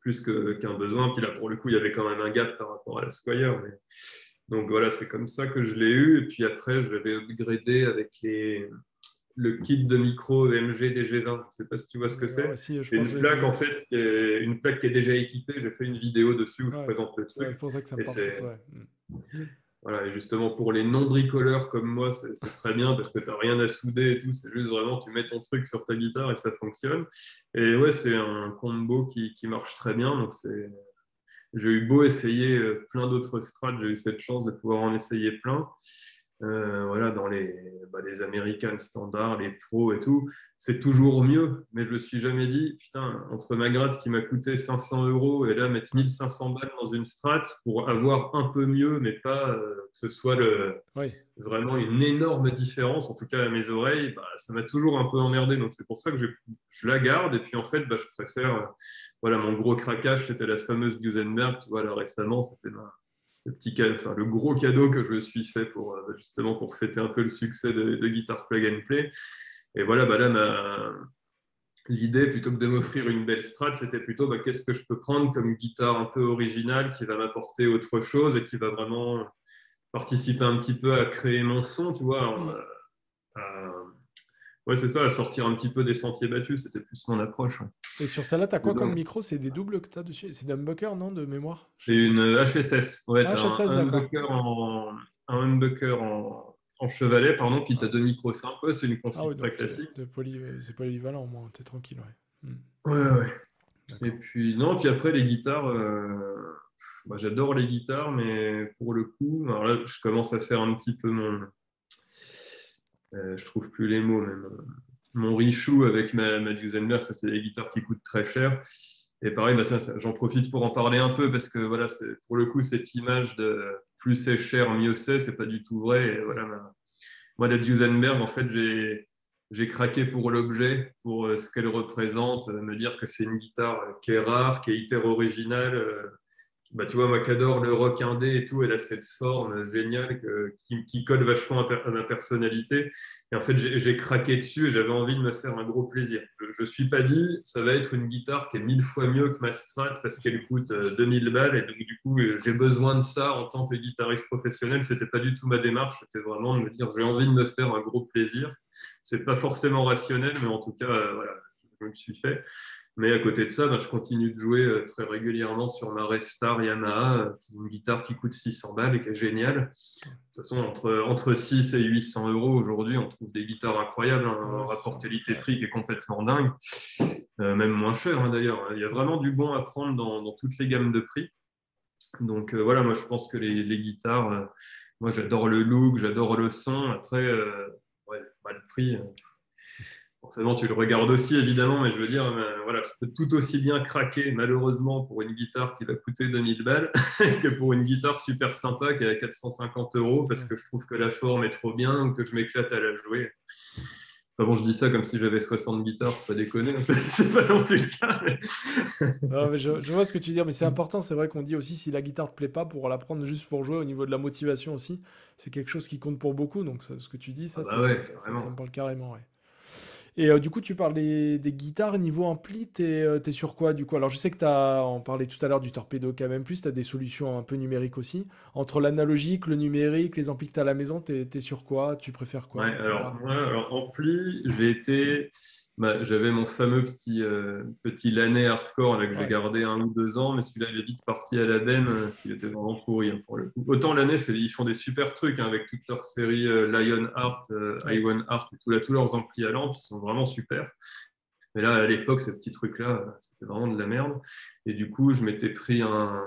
plus qu'un besoin. Puis là, pour le coup, il y avait quand même un gap par rapport à la Squire. Donc voilà, c'est comme ça que je l'ai eu. Et puis après, je l'avais upgradé avec les... le kit de micro MG DG20. Je ne sais pas si tu vois ce que c'est. c'est une plaque, en fait, qui est... une plaque qui est déjà équipée. J'ai fait une vidéo dessus où je présente le truc. C'est pour ça que ça me parle. Voilà, et justement, pour les non-bricoleurs comme moi, c'est très bien parce que tu n'as rien à souder et tout. C'est juste vraiment, tu mets ton truc sur ta guitare et ça fonctionne. Et ouais, c'est un combo qui, qui, marche très bien. Donc, j'ai eu beau essayer euh, plein d'autres strats, j'ai eu cette chance de pouvoir en essayer plein. Euh, voilà, dans les, bah, les American standards, les pros et tout, c'est toujours mieux. Mais je me suis jamais dit, putain, entre ma gratte qui m'a coûté 500 euros et là mettre 1500 balles dans une strat pour avoir un peu mieux, mais pas euh, que ce soit le, vraiment une énorme différence, en tout cas à mes oreilles, bah, ça m'a toujours un peu emmerdé. Donc c'est pour ça que je, je, la garde. Et puis en fait, bah, je préfère, euh, voilà, mon gros craquage, c'était la fameuse Gusenberg. Tu vois, là récemment, c'était le petit enfin, le gros cadeau que je me suis fait pour euh, justement pour fêter un peu le succès de, de Guitar Plug and Play. Et voilà, bah là, l'idée, plutôt que de m'offrir une belle strat, c'était plutôt bah, qu'est-ce que je peux prendre comme guitare un peu originale qui va m'apporter autre chose et qui va vraiment participer un petit peu à créer mon son, tu vois. Mm. Euh, Ouais, c'est ça, sortir un petit peu des sentiers battus, c'était plus mon approche. Et sur celle-là, tu as quoi comme micro? C'est des doubles que tu as dessus? C'est des humbuckers, non, de mémoire? C'est une HSS. Ouais, HSS, un, humbucker en, un humbucker en, en chevalet, pardon, puis tu as deux micros simples. c'est une config ah très classique. c'est polyvalent, au moins, tu es tranquille. Ouais, hmm. ouais. ouais. Et puis, non, puis après, les guitares. Euh... Bah, j'adore les guitares, mais pour le coup, alors là, je commence à faire un petit peu mon, euh, je trouve plus les mots même. Mon Richou avec ma, ma ça c'est des guitares qui coûtent très cher. Et pareil, bah, j'en profite pour en parler un peu parce que voilà, pour le coup, cette image de plus c'est cher, mieux c'est, c'est pas du tout vrai. Et voilà, moi, la Duesenberg, en fait, j'ai, craqué pour l'objet, pour euh, ce qu'elle représente, me dire que c'est une guitare qui est rare, qui est hyper originale, euh, bah, tu vois, moi qui adore le rock indé et tout, elle a cette forme géniale qui, colle vachement à, ma personnalité. Et en fait, j'ai craqué dessus et j'avais envie de me faire un gros plaisir. Je ne suis pas dit, ça va être une guitare qui est mille fois mieux que ma Strat parce qu'elle coûte 2000 euh, balles et donc du coup, j'ai besoin de ça en tant que guitariste professionnel. C'était pas du tout ma démarche, c'était vraiment de me dire, j'ai envie de me faire un gros plaisir. C'est pas forcément rationnel, mais en tout cas, euh, voilà, je me suis fait. Mais à côté de ça, bah, je continue de jouer euh, très régulièrement sur ma Restar Yamaha, une guitare qui coûte 600 balles et qui est géniale. De toute façon, entre, entre 6 et 800 euros aujourd'hui, on trouve des guitares incroyables, hein, un rapport qualité-prix qui est complètement dingue, même moins cher hein, d'ailleurs. Il y a vraiment du bon à prendre dans, dans toutes les gammes de prix. Donc voilà, moi je pense que les, les guitares, moi j'adore le look, j'adore le son. Après, ouais, bah, le prix, forcément, tu le regardes aussi, évidemment, mais je veux dire, euh, voilà, je peux tout aussi bien craquer, malheureusement, pour une guitare qui va coûter 2000 balles que pour une guitare super sympa qui est à 450 euros parce que je trouve que la forme est trop bien ou que je m'éclate à la jouer. Enfin bon, je dis ça comme si j'avais 60 guitares, pas déconner, c'est pas non plus le cas. Mais... je, vois ce que tu dis, mais c'est important, c'est vrai qu'on dit aussi si la guitare te plaît pas, pour la prendre juste pour jouer, au niveau de la motivation aussi, c'est quelque chose qui compte pour beaucoup, donc ce que tu dis, ça, ah bah ça, ça, me parle carrément. Ouais. Et euh, du coup, tu parles des, guitares niveau ampli, tu es, euh, sur quoi du coup? Alors, je sais que tu as, on parlait tout à l'heure du Torpedo KM, tu as des solutions un peu numériques aussi. Entre l'analogique, le numérique, les amplis que tu as à la maison, tu es, sur quoi? Tu préfères quoi ouais, alors, alors, ampli, j'ai été bah, j'avais mon fameux petit, euh, petit Laney hardcore que j'ai gardé un ou deux ans, mais celui-là, il est vite parti à la benne euh, parce qu'il était vraiment pourri hein, pour le coup. Autant Laney, ils font des super trucs hein, avec toute leur série euh, Lion Art, Iwan Art et tout, là, tous leurs amplis à lampe, ils sont vraiment super. Mais là, à l'époque, ces petits trucs-là, c'était vraiment de la merde. Et du coup, je m'étais pris un,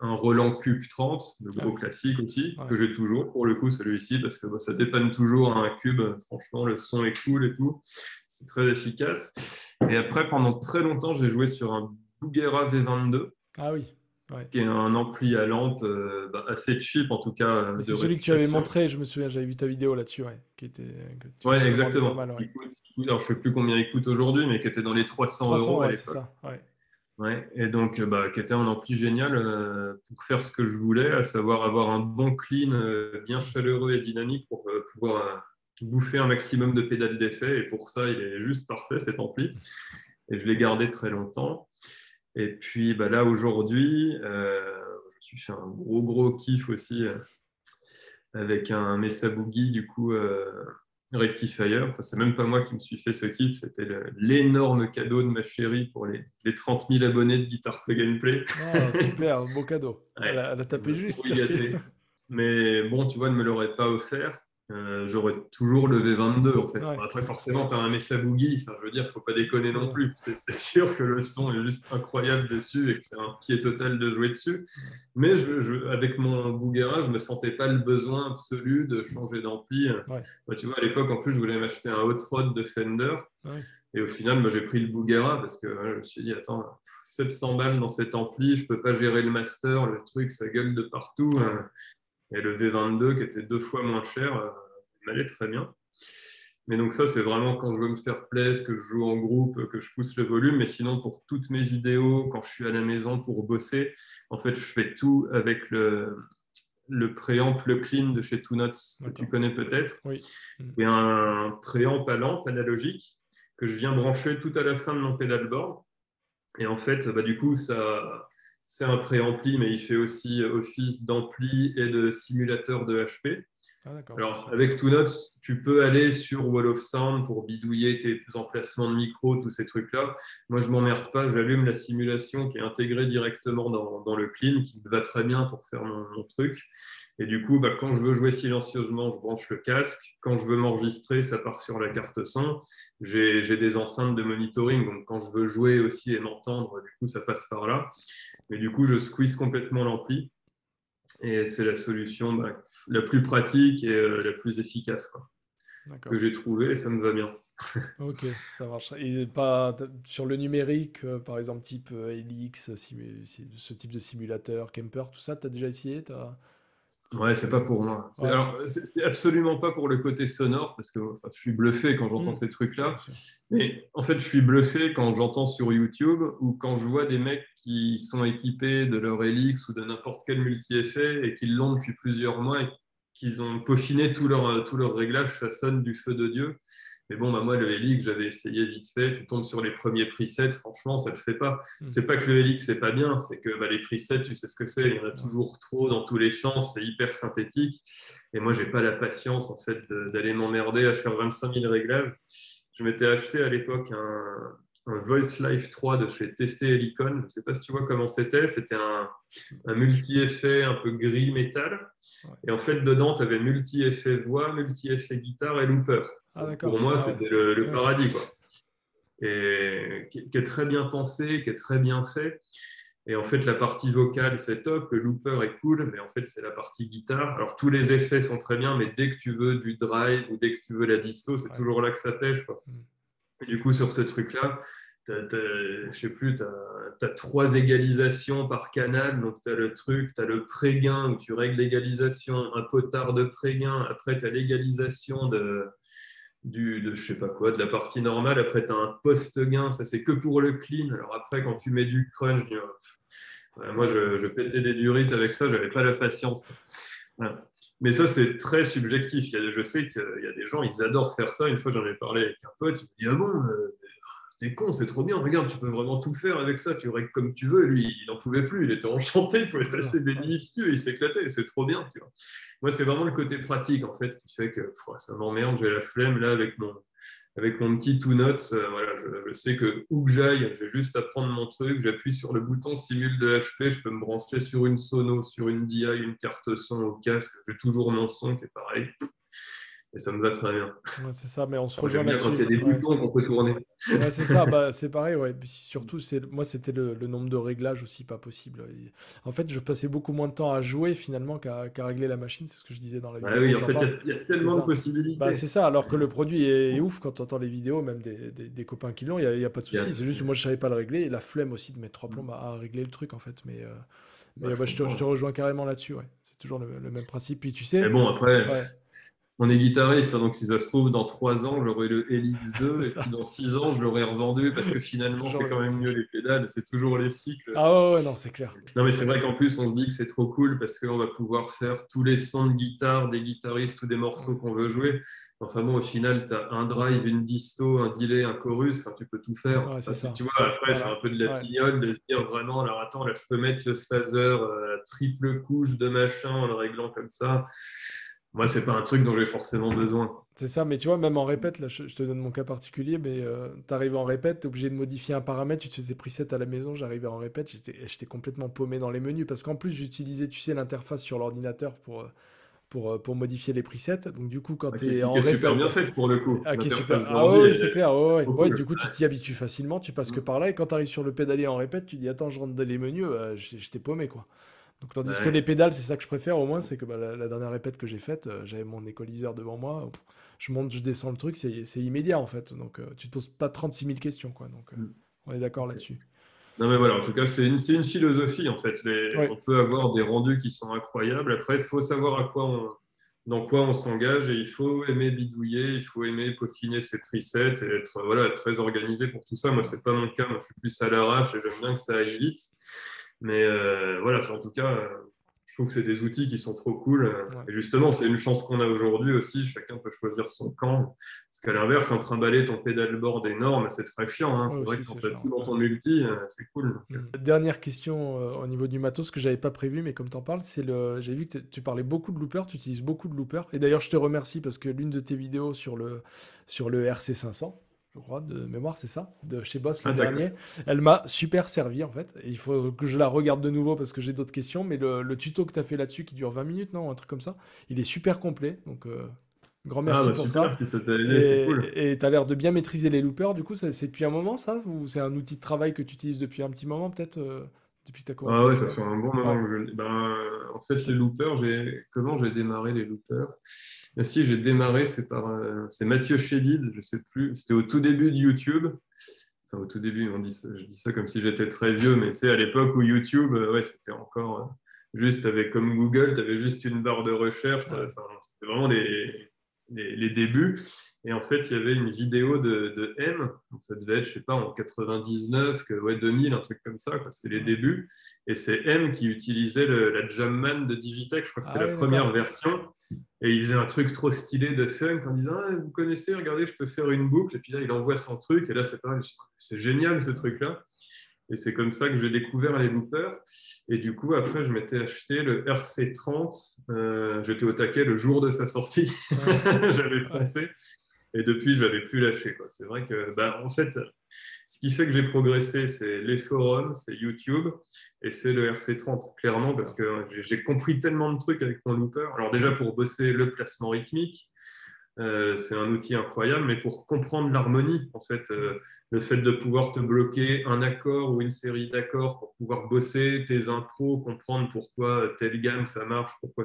un Roland Cube 30, le gros classique aussi, que j'ai toujours pour le coup celui-ci, parce que bah, ça dépanne toujours un cube. Franchement, le son est cool et tout. C'est très efficace. Et après, pendant très longtemps, j'ai joué sur un Bugera V22. Ah oui. Qui est un ampli à lampe euh, bah, assez cheap en tout cas. Euh, c'est celui que tu avais montré, je me souviens, j'avais vu ta vidéo là-dessus, ouais, qui était. ouais, exactement. alors je ne sais plus combien il coûte aujourd'hui, mais qui était dans les 300, 300 euros. Ouais, c'est ça. Ouais. Ouais, et donc, bah, qui était un ampli génial euh, pour faire ce que je voulais, à savoir avoir un bon clean euh, bien chaleureux et dynamique pour euh, pouvoir bouffer un maximum de pédales d'effet. Et pour ça, il est juste parfait cet ampli. Et je l'ai gardé très longtemps. Et puis bah, là, aujourd'hui, je suis fait un gros, gros kiff aussi avec un Mesa Boogie, du coup, Rectifier. Enfin, c'est même pas moi qui me suis fait ce kit, c'était l'énorme cadeau de ma chérie pour les, les 30 000 abonnés de Guitar Play Gameplay. Oh, super, beau cadeau. elle, a, tapé juste. Mais bon, tu vois, elle ne me l'aurait pas offert. Euh, j'aurais toujours le V22 en fait. Après, forcément, tu as un Mesa Boogie, enfin, je veux dire, faut pas déconner non plus. C'est sûr que le son est juste incroyable dessus et que c'est un pied total de jouer dessus. Mais je, avec mon Bougera, je me sentais pas le besoin absolu de changer d'ampli. Bah, tu vois, à l'époque, en plus, je voulais m'acheter un Hot Rod de Fender. Et au final, j'ai pris le Bougera parce que je me suis dit, attends, 700 balles dans cet ampli, je peux pas gérer le master, le truc, ça gueule de partout. Hein. Et le V22, qui était deux fois moins cher, euh, m'allait très bien. Mais donc ça, c'est vraiment quand je veux me faire plaisir, que je joue en groupe, que je pousse le volume. Mais sinon, pour toutes mes vidéos, quand je suis à la maison pour bosser, en fait, je fais tout avec le, le préamp le clean de chez Two Notes, que tu connais peut-être. Oui. Et un préamp à lampe analogique que je viens brancher tout à la fin de mon pedalboard. Et en fait, bah, du coup, ça, c'est un préampli, mais il fait aussi office d'ampli et de simulateur de HP. Ah, Alors, avec TuneUp, tu peux aller sur Wall of Sound pour bidouiller tes emplacements de micro, tous ces trucs-là. Moi, je m'emmerde pas, j'allume la simulation qui est intégrée directement dans, le clean, qui va très bien pour faire mon, truc. Et du coup, bah, quand je veux jouer silencieusement, je branche le casque. Quand je veux m'enregistrer, ça part sur la carte son. J'ai des enceintes de monitoring, donc quand je veux jouer aussi et m'entendre, du coup, ça passe par là. Mais du coup, je squeeze complètement l'ampli. Et c'est la solution bah, la plus pratique et euh, la plus efficace que j'ai trouvée et ça me va bien. ok, ça marche. Et pas sur le numérique, euh, par exemple, type euh, ce type de simulateur, Kemper, tout ça, tu as déjà essayé as... Ouais, c'est pas pour moi. C'est absolument pas pour le côté sonore, parce que je suis bluffé quand j'entends mmh. ces trucs-là. Mais en fait, je suis bluffé quand j'entends sur YouTube ou quand je vois des mecs qui sont équipés de leur Helix ou de n'importe quel multi-effet et qui l'ont depuis plusieurs mois et qu'ils ont peaufiné tout leur, tout leur réglage, ça sonne du feu de Dieu. Mais bon, bah moi, le Helix, j'avais essayé vite fait. Tu tombes sur les premiers presets, franchement, ça ne le fait pas. Hmm. C'est pas que le Helix, c'est pas bien, c'est que bah, les presets, tu sais ce que c'est. Il y en a toujours trop dans tous les sens, c'est hyper synthétique. Et moi, j'ai pas la patience, en fait, d'aller m'emmerder à faire 25 000 réglages. Je m'étais acheté à l'époque un, Voice Life 3 de chez TC Helicon. Je ne sais pas si tu vois comment c'était. C'était un, multi-effet un peu gris métal. Et en fait, dedans, tu avais multi-effet voix, multi-effet guitare et looper. Ah, Pour moi, ah c'était le, paradis. Quoi. Et qui, est très bien pensé, qui est très bien fait. Et en fait, la partie vocale, c'est top. Le looper est cool, mais en fait, c'est la partie guitare. Alors, tous les effets sont très bien, mais dès que tu veux du drive ou dès que tu veux la disto, c'est toujours là que ça pêche. Quoi. Mm. Et du coup, sur ce truc-là, je sais plus, tu as, trois égalisations par canal. Donc, tu as le truc, tu as le pré-gain où tu règles l'égalisation, un potard de pré-gain. Après, tu as l'égalisation de, du, de je sais pas quoi, de la partie normale. Après, tu as un post-gain. Ça, c'est que pour le clean. Alors, après, quand tu mets du crunch, moi, je, pétais des durites avec ça. J'avais pas la patience. Mais ça, c'est très subjectif. Il y a, je sais qu'il y a des gens, ils adorent faire ça. Une fois, j'en ai parlé avec un pote. Il me dit Ah bon, euh, t'es con, c'est trop bien. Regarde, tu peux vraiment tout faire avec ça. Tu règles comme tu veux. Lui, il n'en pouvait plus. Il était enchanté. Il pouvait passer des nuits dessus et il s'éclatait. C'est trop bien. Tu vois. Moi, c'est vraiment le côté pratique, en fait, qui fait que ça m'emmerde. J'ai la flemme là avec mon, avec mon petit two notes, euh, voilà, je, sais que où que j'aille, j'ai juste à prendre mon truc, j'appuie sur le bouton simule de HP, je peux me brancher sur une sono, sur une DI, une carte son au casque, j'ai toujours mon son qui est pareil et ça me va très bien. c'est ça, mais on se rejoint là-dessus. Quand il y a des boutons qu'on peut tourner. c'est ça, bah, c'est pareil. Ouais. surtout, c'est moi, c'était le, nombre de réglages aussi pas possible. en fait, je passais beaucoup moins de temps à jouer finalement qu'à régler la machine. C'est ce que je disais dans la vidéo. oui, en fait, il y, a tellement de possibilités. Bah, c'est ça, alors que le produit est, ouf quand tu entends les vidéos, même des, des, copains qui l'ont, il n'y a, pas de souci. C'est juste que moi, je savais pas le régler et la flemme aussi de mettre trois plombs à, régler le truc en fait. Mais, euh, mais bah, je, te, je, te, rejoins carrément là-dessus. Ouais. C'est toujours le, même principe. Puis tu sais. Mais bon, après on est guitariste, hein, donc si ça se trouve, dans trois ans, j'aurai le LX2, et puis dans six ans, je l'aurai revendu, parce que finalement, c'est quand même mieux les pédales, c'est toujours les cycles. Ah ouais, non, c'est clair. Non, mais c'est vrai qu'en plus, on se dit que c'est trop cool, parce qu'on va pouvoir faire tous les sons de guitare des guitaristes ou des morceaux qu'on veut jouer. Enfin bon, au final, tu as un drive, une disto, un delay, un chorus, enfin, tu peux tout faire. Tu vois, après, c'est un peu de la pignole de se dire vraiment, alors attends, là, je peux mettre le phaser euh, triple couche de machin en le réglant comme ça moi, c'est pas un truc dont j'ai forcément besoin. C'est ça, mais tu vois, même en répète, là, je, te donne mon cas particulier, mais euh, tu arrives en répète, tu es obligé de modifier un paramètre, tu te fais tes presets à la maison, j'arrivais en répète, j'étais complètement paumé dans les menus, parce qu'en plus, j'utilisais, tu sais, l'interface sur l'ordinateur pour, euh, pour, euh, pour modifier les presets. Donc, du coup, quand ah, tu es en répète. super bien fait pour le coup. Ah, super... ah oui, c'est clair. Ouais, ouais. du coup, tu t'y habitues facilement, tu passes que mm. par là, et quand tu arrives sur le pédalier en répète, tu dis, attends, je rentre dans les menus, j'étais paumé, quoi. Donc, tandis que les pédales, c'est ça que je préfère au moins, c'est que bah, la, dernière répète que j'ai faite, euh, j'avais mon écoliseur devant moi, je monte, je descends le truc, c'est immédiat en fait. Donc euh, tu te poses pas 36 000 questions, quoi. Donc euh, mm. on est d'accord là-dessus. Non mais voilà, en tout cas, c'est une, une, philosophie en fait. On peut avoir des rendus qui sont incroyables. Après, il faut savoir à quoi on, dans quoi on s'engage et il faut aimer bidouiller, il faut aimer peaufiner ses presets et être voilà, très organisé pour tout ça. Moi, c'est pas mon cas, moi je suis plus à l'arrache et j'aime bien que ça aille vite. Mais euh, voilà, en tout cas, euh, je trouve que c'est des outils qui sont trop cool. Et justement, c'est une chance qu'on a aujourd'hui aussi. Chacun peut choisir son camp. Parce qu'à l'inverse, un trimballer ton pédalboard énorme, c'est très chiant. Hein. c'est vrai que quand tu as tout dans ton multi, euh, c'est cool. Dernière question au niveau du matos que j'avais pas prévu, mais comme tu en parles, c'est le. J'ai vu que tu parlais beaucoup de loopers, tu utilises beaucoup de loopers. Et d'ailleurs, je te remercie parce que l'une de tes vidéos sur le, sur le RC500, je crois, de mémoire, c'est ça, de chez Boss le ah, dernier. Elle m'a super servi en fait. il faut que je la regarde de nouveau parce que j'ai d'autres questions. Mais le, tuto que tu as fait là-dessus, qui dure 20 minutes, non Un truc comme ça, il est super complet. Donc, euh, grand merci ah, bah, pour ça. et tu as l'air de bien maîtriser les loopers. Du coup, c'est depuis un moment ça Ou c'est un outil de travail que tu utilises depuis un petit moment peut-être euh, depuis que as commencé Ah ouais, ça fait un bon moment. Ben, en fait, les loopers, comment j'ai démarré les loopers? Si j'ai démarré, c'est par euh, c'est Mathieu Chédid, je sais plus, c'était au tout début de YouTube. Enfin, au tout début, on dit je dis ça comme si j'étais très vieux, mais c'est à l'époque où YouTube, euh, ouais, c'était encore euh, juste avec comme Google, tu avais juste une barre de recherche. c'était vraiment les, les, débuts. Et en fait, il y avait une vidéo de, M, donc ça devait être, je sais pas, en 99, que, ouais, 2000, un truc comme ça, c'était les débuts. Et c'est M qui utilisait la Jamman de Digitech, je crois que c'est ah la première version. Et il faisait un truc trop stylé de funk en disant ah, Vous connaissez, regardez, je peux faire une boucle. Et puis là, il envoie son truc. Et là, c'est génial ce truc-là. Et c'est comme ça que j'ai découvert les loopers. Et du coup, après, je m'étais acheté le RC30. Euh, j'étais au taquet le jour de sa sortie. J'avais foncé. Et depuis, je l'avais plus lâché. C'est vrai que, bah, en fait, ce qui fait que j'ai progressé, c'est les forums, c'est YouTube et c'est le RC30, clairement, parce que j'ai compris tellement de trucs avec mon looper. Alors déjà, pour bosser le placement rythmique, euh, c'est un outil incroyable, mais pour comprendre l'harmonie, en fait, euh, le fait de pouvoir te bloquer un accord ou une série d'accords pour pouvoir bosser tes intros, comprendre pourquoi telle gamme ça marche, pourquoi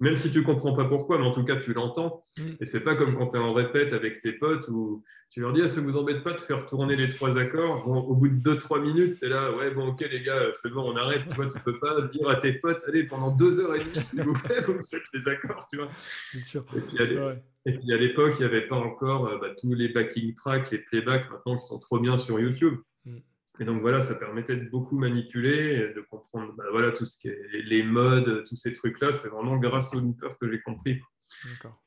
même si tu comprends pas pourquoi, mais en tout cas tu l'entends. Mm. Et c'est pas comme quand tu es en répète avec tes potes où tu leur dis ah, ça vous embête pas de faire tourner les trois accords? au bout de 2-3 minutes, tu es là, ouais, bon, ok les gars, c'est bon, on arrête. Tu vois, tu peux pas dire à tes potes, allez, pendant deux heures et demie, s'il vous plaît, vous faites les accords, tu vois. Sûr. Et puis, à l'époque, il n'y avait pas encore euh, bah, tous les backing tracks, les playbacks maintenant qui sont trop bien sur YouTube. Mm. Et donc voilà, ça permettait de beaucoup manipuler, de comprendre bah, voilà, tout ce qui est les modes, tous ces trucs-là. C'est vraiment grâce au looper que j'ai compris.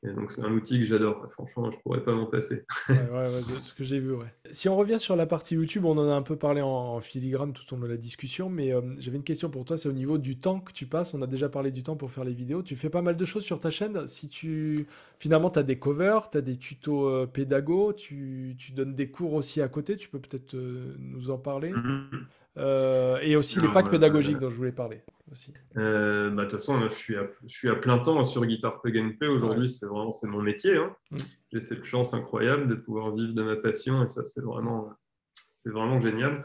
Et donc, c'est un outil que j'adore. Franchement, je pourrais pas m'en passer. ouais, ouais, ce que j'ai vu, ouais. Si on revient sur la partie YouTube, on en a un peu parlé en, filigrane tout au long de la discussion, mais euh, j'avais une question pour toi. C'est au niveau du temps que tu passes. On a déjà parlé du temps pour faire les vidéos. Tu fais pas mal de choses sur ta chaîne? Si tu, finalement, tu as des covers, tu as des tutos euh, pédago, tu, tu, donnes des cours aussi à côté. Tu peux peut-être euh, nous en parler? Mm-hmm. et aussi les packs pédagogiques dont je voulais parler. Euh, bah, de toute façon, je suis, à, je suis à plein temps sur Guitar Plug and Play. Aujourd'hui, c'est vraiment c'est mon métier. Hein. Mm. J'ai cette chance incroyable de pouvoir vivre de ma passion et ça, c'est vraiment, c'est vraiment génial.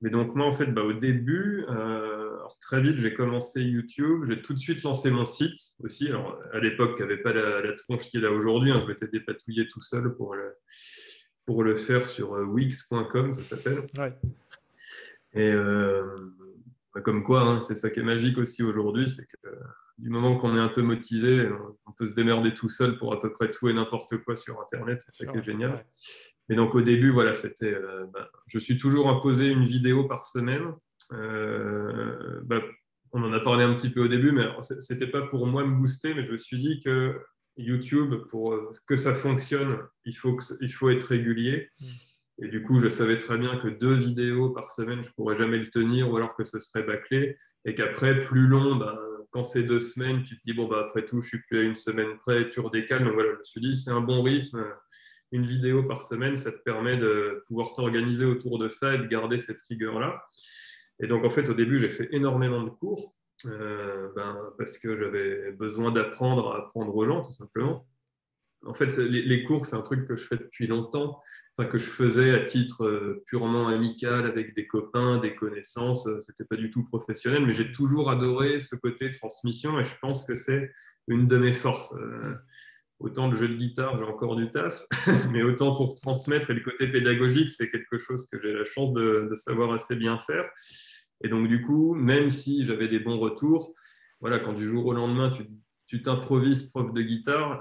Mais donc, moi, en fait, bah, au début, euh, très vite, j'ai commencé YouTube. J'ai tout de suite lancé mon site aussi. Alors, à l'époque, il n'y avait pas la, tronche qu'il a aujourd'hui. Hein. Je m'étais dépatouillé tout seul pour le, pour le faire sur euh, wix.com, ça s'appelle. Et comme quoi, hein, c'est ça qui est magique aussi aujourd'hui, c'est que du moment qu'on est un peu motivé, on peut se démerder tout seul pour à peu près tout et n'importe quoi sur Internet. C'est ça qui est génial. Et donc au début, voilà, c'était, euh, bah, je suis toujours imposé une vidéo par semaine. Euh, bah, on en a parlé un petit peu au début, mais c'était pas pour moi me booster, mais je me suis dit que YouTube, pour que ça fonctionne, il faut, que, il faut être régulier. Mm. Et du coup, je savais très bien que deux vidéos par semaine, je ne pourrais jamais le tenir ou alors que ce serait bâclé. Et qu'après, plus long, ben, quand c'est deux semaines, tu te dis, bon, bah, après tout, je suis plus à une semaine près, tu redécales. Donc voilà, je me suis dit, c'est un bon rythme. Une vidéo par semaine, ça te permet de pouvoir t'organiser autour de ça et de garder cette rigueur-là. Et donc, en fait, au début, j'ai fait énormément de cours euh, ben, parce que j'avais besoin d'apprendre à apprendre aux gens, tout simplement. En fait, les cours, c'est un truc que je fais depuis longtemps enfin, que je faisais à titre euh, purement amical avec des copains, des connaissances. Euh, c'était pas du tout professionnel, mais j'ai toujours adoré ce côté transmission et je pense que c'est une de mes forces. Euh, autant le jeu de guitare, j'ai encore du taf, mais autant pour transmettre et le côté pédagogique, c'est quelque chose que j'ai la chance de, savoir assez bien faire. Et donc, du coup, même si j'avais des bons retours, voilà, quand du jour au lendemain, tu t'improvises prof de guitare,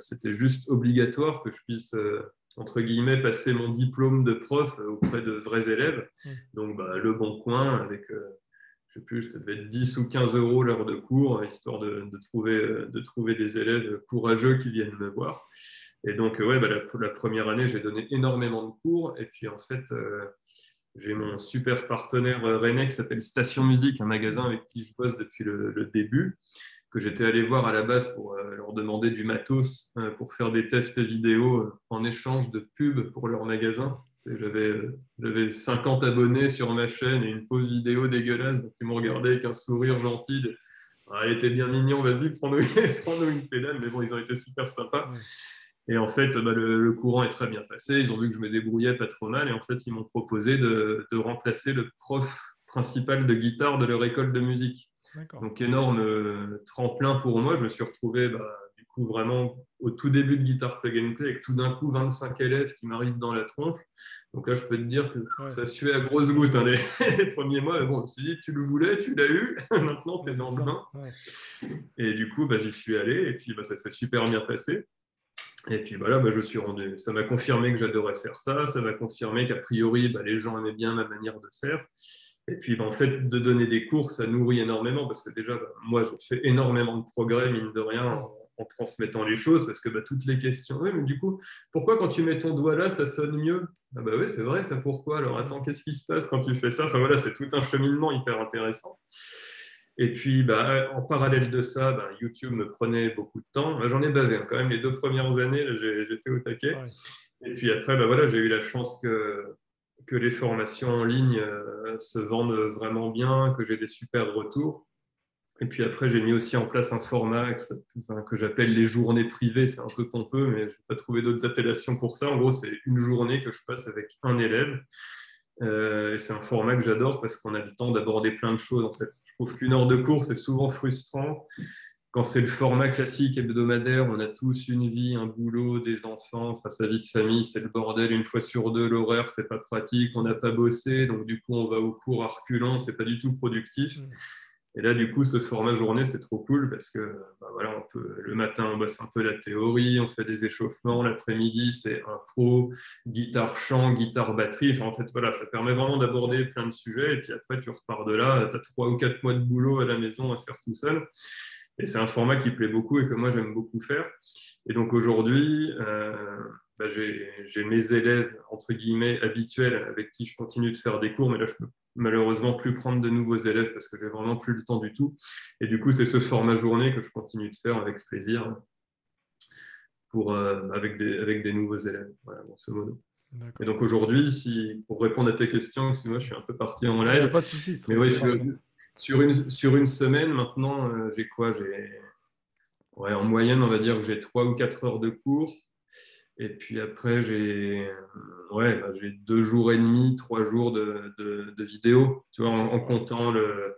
c'était juste obligatoire que je puisse entre guillemets, passer mon diplôme de prof auprès de vrais élèves. Mmh. Donc, bah, le bon coin, avec, euh, je sais plus, ça devait être 10 ou 15 euros l'heure de cours, histoire de, trouver, de trouver des élèves courageux qui viennent me voir. Et donc, ouais, bah, la, première année, j'ai donné énormément de cours. Et puis, en fait, euh, j'ai mon super partenaire euh, René qui s'appelle Station Musique, un magasin avec qui je bosse depuis le, le début que j'étais allé voir à la base pour euh, leur demander du matos euh, pour faire des tests vidéo euh, en échange de pubs pour leur magasin. J'avais 50 abonnés sur ma chaîne et une pause vidéo dégueulasse. Donc, ils m'ont regardé avec un sourire gentil. Ah, elle était bien mignon, vas-y, prends-nous une pédale. Mais bon, ils ont été super sympas. Et en fait, bah, le, courant est très bien passé. Ils ont vu que je me débrouillais pas trop mal. Et en fait, ils m'ont proposé de, de remplacer le prof principal de guitare de leur école de musique. Donc énorme euh, tremplin pour moi. Je me suis retrouvé bah, du coup vraiment au tout début de Guitar Plug and Play avec tout d'un coup 25 élèves qui m'arrivent dans la tronche. Donc là, je peux te dire que ça suait à grosses gouttes hein, les, premiers mois. Mais bon, je me suis dit, tu le voulais, tu l'as eu, maintenant tu es dans le bain. Et du coup, bah, j'y suis allé et puis bah, ça s'est super bien passé. Et puis voilà, bah, je suis rendu. Ça m'a confirmé que j'adorais faire ça. Ça m'a confirmé qu'a priori, bah, les gens aimaient bien ma manière de faire. Et puis, bah, en fait, de donner des cours, ça nourrit énormément parce que déjà, bah, moi, je fais énormément de progrès, mine de rien, en, transmettant les choses parce que bah, toutes les questions. Oui, mais du coup, pourquoi quand tu mets ton doigt là, ça sonne mieux? Ah, bah oui, c'est vrai, ça pourquoi? Alors, attends, qu'est-ce qui se passe quand tu fais ça? Enfin, voilà, c'est tout un cheminement hyper intéressant. Et puis, bah, en parallèle de ça, bah, YouTube me prenait beaucoup de temps. J'en ai bavé hein. quand même les deux premières années, j'étais au taquet. Et puis après, bah, voilà, j'ai eu la chance que, que les formations en ligne euh, se vendent vraiment bien, que j'ai des super retours. Et puis après, j'ai mis aussi en place un format que, j'appelle les journées privées. C'est un peu pompeux, mais je n'ai pas trouvé d'autres appellations pour ça. En gros, c'est une journée que je passe avec un élève. Euh, et c'est un format que j'adore parce qu'on a le temps d'aborder plein de choses. En fait. Je trouve qu'une heure de cours, c'est souvent frustrant. Quand c'est le format classique hebdomadaire, on a tous une vie, un boulot, des enfants, enfin sa vie de famille, c'est le bordel une fois sur deux, l'horaire, c'est pas pratique, on n'a pas bossé, donc du coup on va au cours à reculons, c'est pas du tout productif. Mm. Et là, du coup, ce format journée, c'est trop cool parce que bah, voilà, on peut, le matin, on bosse un peu la théorie, on fait des échauffements. L'après-midi, c'est intro, guitare, chant, guitare, batterie. Enfin, en fait, voilà, ça permet vraiment d'aborder plein de sujets. Et puis après, tu repars de là, tu as trois ou quatre mois de boulot à la maison à faire tout seul. Et c'est un format qui plaît beaucoup et que moi, j'aime beaucoup faire. Et donc aujourd'hui, euh, bah, j'ai mes élèves, entre guillemets, habituels avec qui je continue de faire des cours, mais là, je peux malheureusement plus prendre de nouveaux élèves parce que j'ai vraiment plus le temps du tout. Et du coup, c'est ce format journée que je continue de faire avec plaisir pour, euh, avec, des, avec des nouveaux élèves, voilà, ce modo. Et donc aujourd'hui, si, pour répondre à tes questions, si moi je suis un peu parti en live. pas de soucis. Mais oui, sur, une, sur une semaine, maintenant, euh, j'ai quoi J'ai ouais, En moyenne, on va dire que j'ai 3 ou 4 heures de cours. Et puis après, j'ai ouais, bah, deux jours et demi, trois jours de, de, vidéos, tu vois, en, comptant le,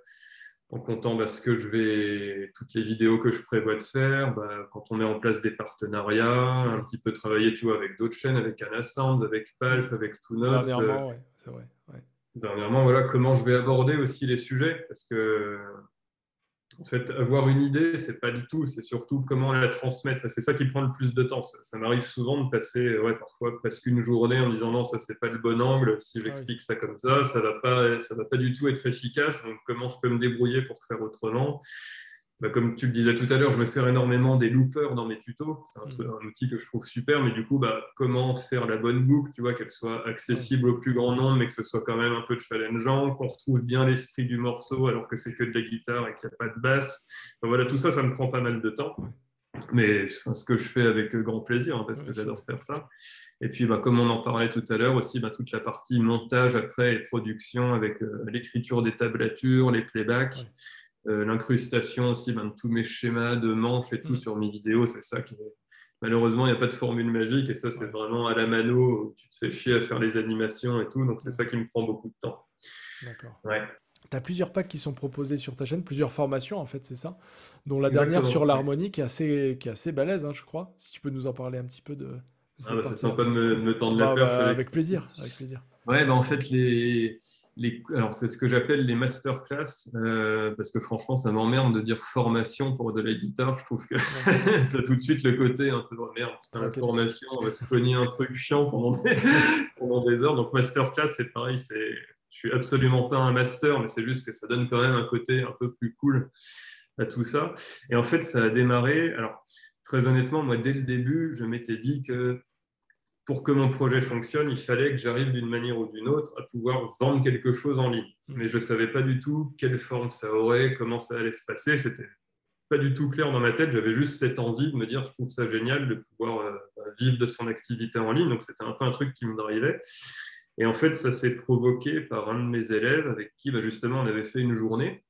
en comptant parce bah, que je vais toutes les vidéos que je prévois de faire, bah, quand on met en place des partenariats, un petit peu travailler, tu vois, avec d'autres chaînes, avec Anasound, avec Palf, avec euh, c'est vrai. Dernièrement, voilà, comment je vais aborder aussi les sujets, parce que en fait, avoir une idée, c'est pas du tout, c'est surtout comment la transmettre. Et c'est ça qui prend le plus de temps. Ça, m'arrive souvent de passer, ouais, parfois presque une journée en disant non, ça c'est pas le bon angle. Si ah j'explique ça comme ça, ça va pas, ça va pas du tout être efficace. Donc comment je peux me débrouiller pour faire autrement? Bah, comme tu le disais tout à l'heure, je me sers énormément des loopers dans mes tutos. C'est un, mm. outil que je trouve super, mais du coup, bah, comment faire la bonne boucle, tu vois, qu'elle soit accessible au plus grand nombre, mais que ce soit quand même un peu challengeant, qu'on retrouve bien l'esprit du morceau alors que c'est que de la guitare et qu'il n'y a pas de basse. voilà, tout ça, ça me prend pas mal de temps. Mais ce que je fais avec grand plaisir, hein, parce que j'adore faire ça. Et puis, bah, comme on en parlait tout à l'heure aussi, bah, toute la partie montage après et production avec euh, l'écriture des tablatures, les playbacks. Euh, l'incrustation aussi ben, de tous mes schémas de manches et tout mm. sur mes vidéos, c'est ça qui Malheureusement, il n'y a pas de formule magique et ça, c'est vraiment à la mano. Tu te fais chier à faire les animations et tout. Donc, c'est ça qui me prend beaucoup de temps. D'accord. Ouais. Tu as plusieurs packs qui sont proposés sur ta chaîne, plusieurs formations en fait, c'est ça? Dont la dernière sur l'harmonie qui est assez, qui est assez balèze, hein, je crois. Si tu peux nous en parler un petit peu de. ah bah, c'est sympa de me, tendre la perche. Bah, avec plaisir. Avec plaisir. Ouais, bah, en fait, les alors c'est ce que j'appelle les masterclass, euh, parce que franchement, ça m'emmerde de dire formation pour de la guitare. Je trouve que ça tout de suite le côté un peu de oh, merde, putain, la formation, on va se cogner un truc chiant pendant des, pendant des heures. Donc masterclass, c'est pareil, c'est, je suis absolument pas un master, mais c'est juste que ça donne quand même un côté un peu plus cool à tout ça. Et en fait, ça a démarré. Alors très honnêtement, moi dès le début, je m'étais dit que pour que mon projet fonctionne, il fallait que j'arrive d'une manière ou d'une autre à pouvoir vendre quelque chose en ligne. Mm. Mais je ne savais pas du tout quelle forme ça aurait, comment ça allait se passer. C'était pas du tout clair dans ma tête. J'avais juste cette envie de me dire, je trouve ça génial de pouvoir euh, vivre de son activité en ligne. Donc c'était un peu un truc qui me drivait. Et en fait, ça s'est provoqué par un de mes élèves avec qui bah, justement on avait fait une journée.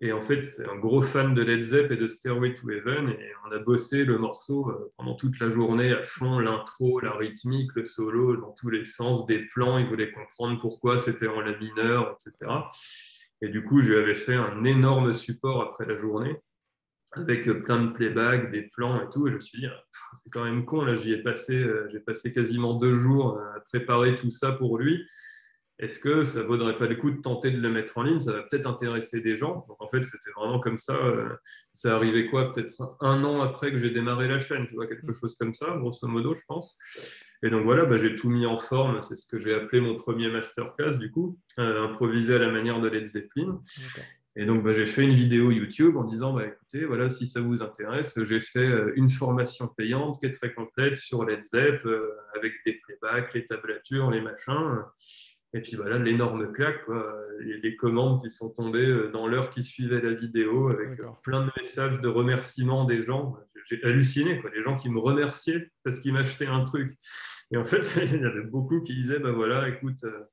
Et en fait, c'est un gros fan de Led Zepp et de Stairway to Heaven. Et on a bossé le morceau euh, pendant toute la journée à fond, l'intro, la rythmique, le solo, dans tous les sens, des plans. Il voulait comprendre pourquoi c'était en la mineur, etc. Et du coup, je lui avais fait un énorme support après la journée avec plein de playback, des plans et tout. Et je me suis dit, ah, c'est quand même con, là, j'y ai passé, euh, j'ai passé quasiment deux jours à préparer tout ça pour lui est-ce que ça vaudrait pas le coup de tenter de le mettre en ligne? Ça va peut-être intéresser des gens. Donc en fait, c'était vraiment comme ça. Euh, ça arrivait quoi Peut-être un an après que j'ai démarré la chaîne, tu vois, quelque mm. chose comme ça, grosso modo, je pense. Et donc voilà, bah, j'ai tout mis en forme. C'est ce que j'ai appelé mon premier masterclass, du coup, euh, improvisé à la manière de Led Zeppelin. Et donc, bah, j'ai fait une vidéo YouTube en disant, bah, écoutez, voilà, si ça vous intéresse, j'ai fait euh, une formation payante qui est très complète sur Led Zepp, avec des playbacks, les tablatures, les machins. Et puis voilà, l'énorme claque, Les, commandes qui sont tombées euh, dans l'heure qui suivait la vidéo avec plein de messages de remerciements des gens. J'ai halluciné, quoi. Les gens qui me remerciaient parce qu'ils m'achetaient un truc. Et en fait, il y avait beaucoup qui disaient, bah voilà, écoute, euh,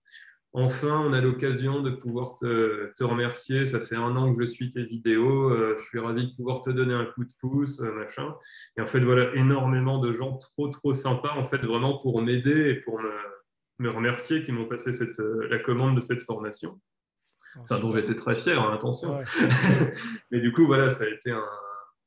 enfin, on a l'occasion de pouvoir te, remercier. Ça fait un an que je suis tes vidéos. Euh, je suis ravi de pouvoir te donner un coup de pouce, machin. Et en fait, voilà, énormément de gens trop, trop sympas, en fait, vraiment pour m'aider et pour me me remercier qui m'ont passé cette, euh, la commande de cette formation, enfin, dont j'étais très fier, hein, attention. Mais du coup, voilà, ça a été un,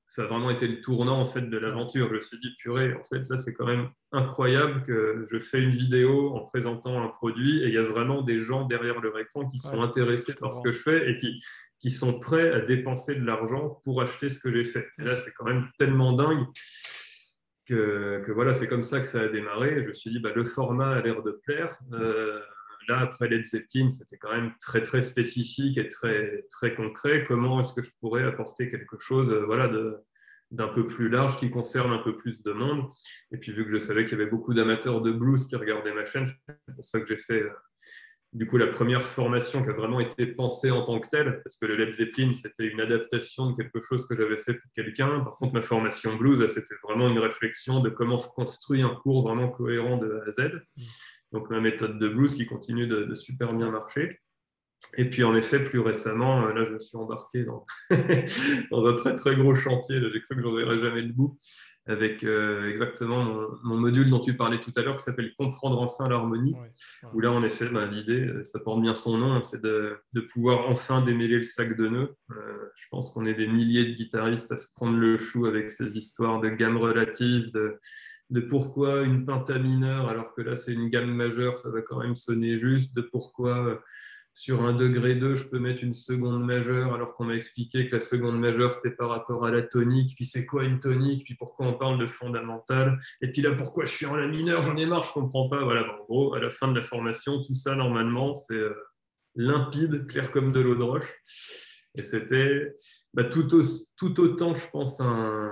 ça a vraiment été le tournant en fait de l'aventure. Je me suis dit purée, en fait là c'est quand même incroyable que je fais une vidéo en présentant un produit et il y a vraiment des gens derrière leur écran qui sont intéressés par ce que je fais et qui, qui sont prêts à dépenser de l'argent pour acheter ce que j'ai fait. Et là c'est quand même tellement dingue que, voilà, c'est comme ça que ça a démarré. Je me suis dit, bah, le format a l'air de plaire. Euh, là, après Led Zeppelin, c'était quand même très, très spécifique et très, très concret. Comment est-ce que je pourrais apporter quelque chose euh, voilà, d'un peu plus large qui concerne un peu plus de monde? Et puis, vu que je savais qu'il y avait beaucoup d'amateurs de blues qui regardaient ma chaîne, c'est pour ça que j'ai fait euh, du coup la première formation qui a vraiment été pensée en tant que telle, parce que le Led Zeppelin, c'était une adaptation de quelque chose que j'avais fait pour quelqu'un. Par contre, ma formation blues, c'était vraiment une réflexion de comment je construis un cours vraiment cohérent de A à Z. Donc ma méthode de blues qui continue de, super bien marcher. Et puis en effet, plus récemment, euh, là, je me suis embarqué dans, un très très gros chantier. J'ai cru que j'en verrais jamais le bout avec euh, exactement mon, module dont tu parlais tout à l'heure qui s'appelle Comprendre enfin l'harmonie, où là, en effet, ben, l'idée, euh, ça porte bien son nom, hein, c'est de, pouvoir enfin démêler le sac de nœuds. Euh, je pense qu'on est des milliers de guitaristes à se prendre le chou avec ces histoires de gamme relative, de, de pourquoi une penta mineure, alors que là, c'est une gamme majeure, ça va quand même sonner juste, de pourquoi sur un degré 2, je peux mettre une seconde majeure, alors qu'on m'a expliqué que la seconde majeure, c'était par rapport à la tonique, puis c'est quoi une tonique, puis pourquoi on parle de fondamental, et puis là, pourquoi je suis en la mineure, j'en ai marre, je comprends pas. Voilà, en gros, à la fin de la formation, tout ça, normalement, c'est euh, limpide, clair comme de l'eau de roche. Et c'était bah, tout, autant, je pense, un,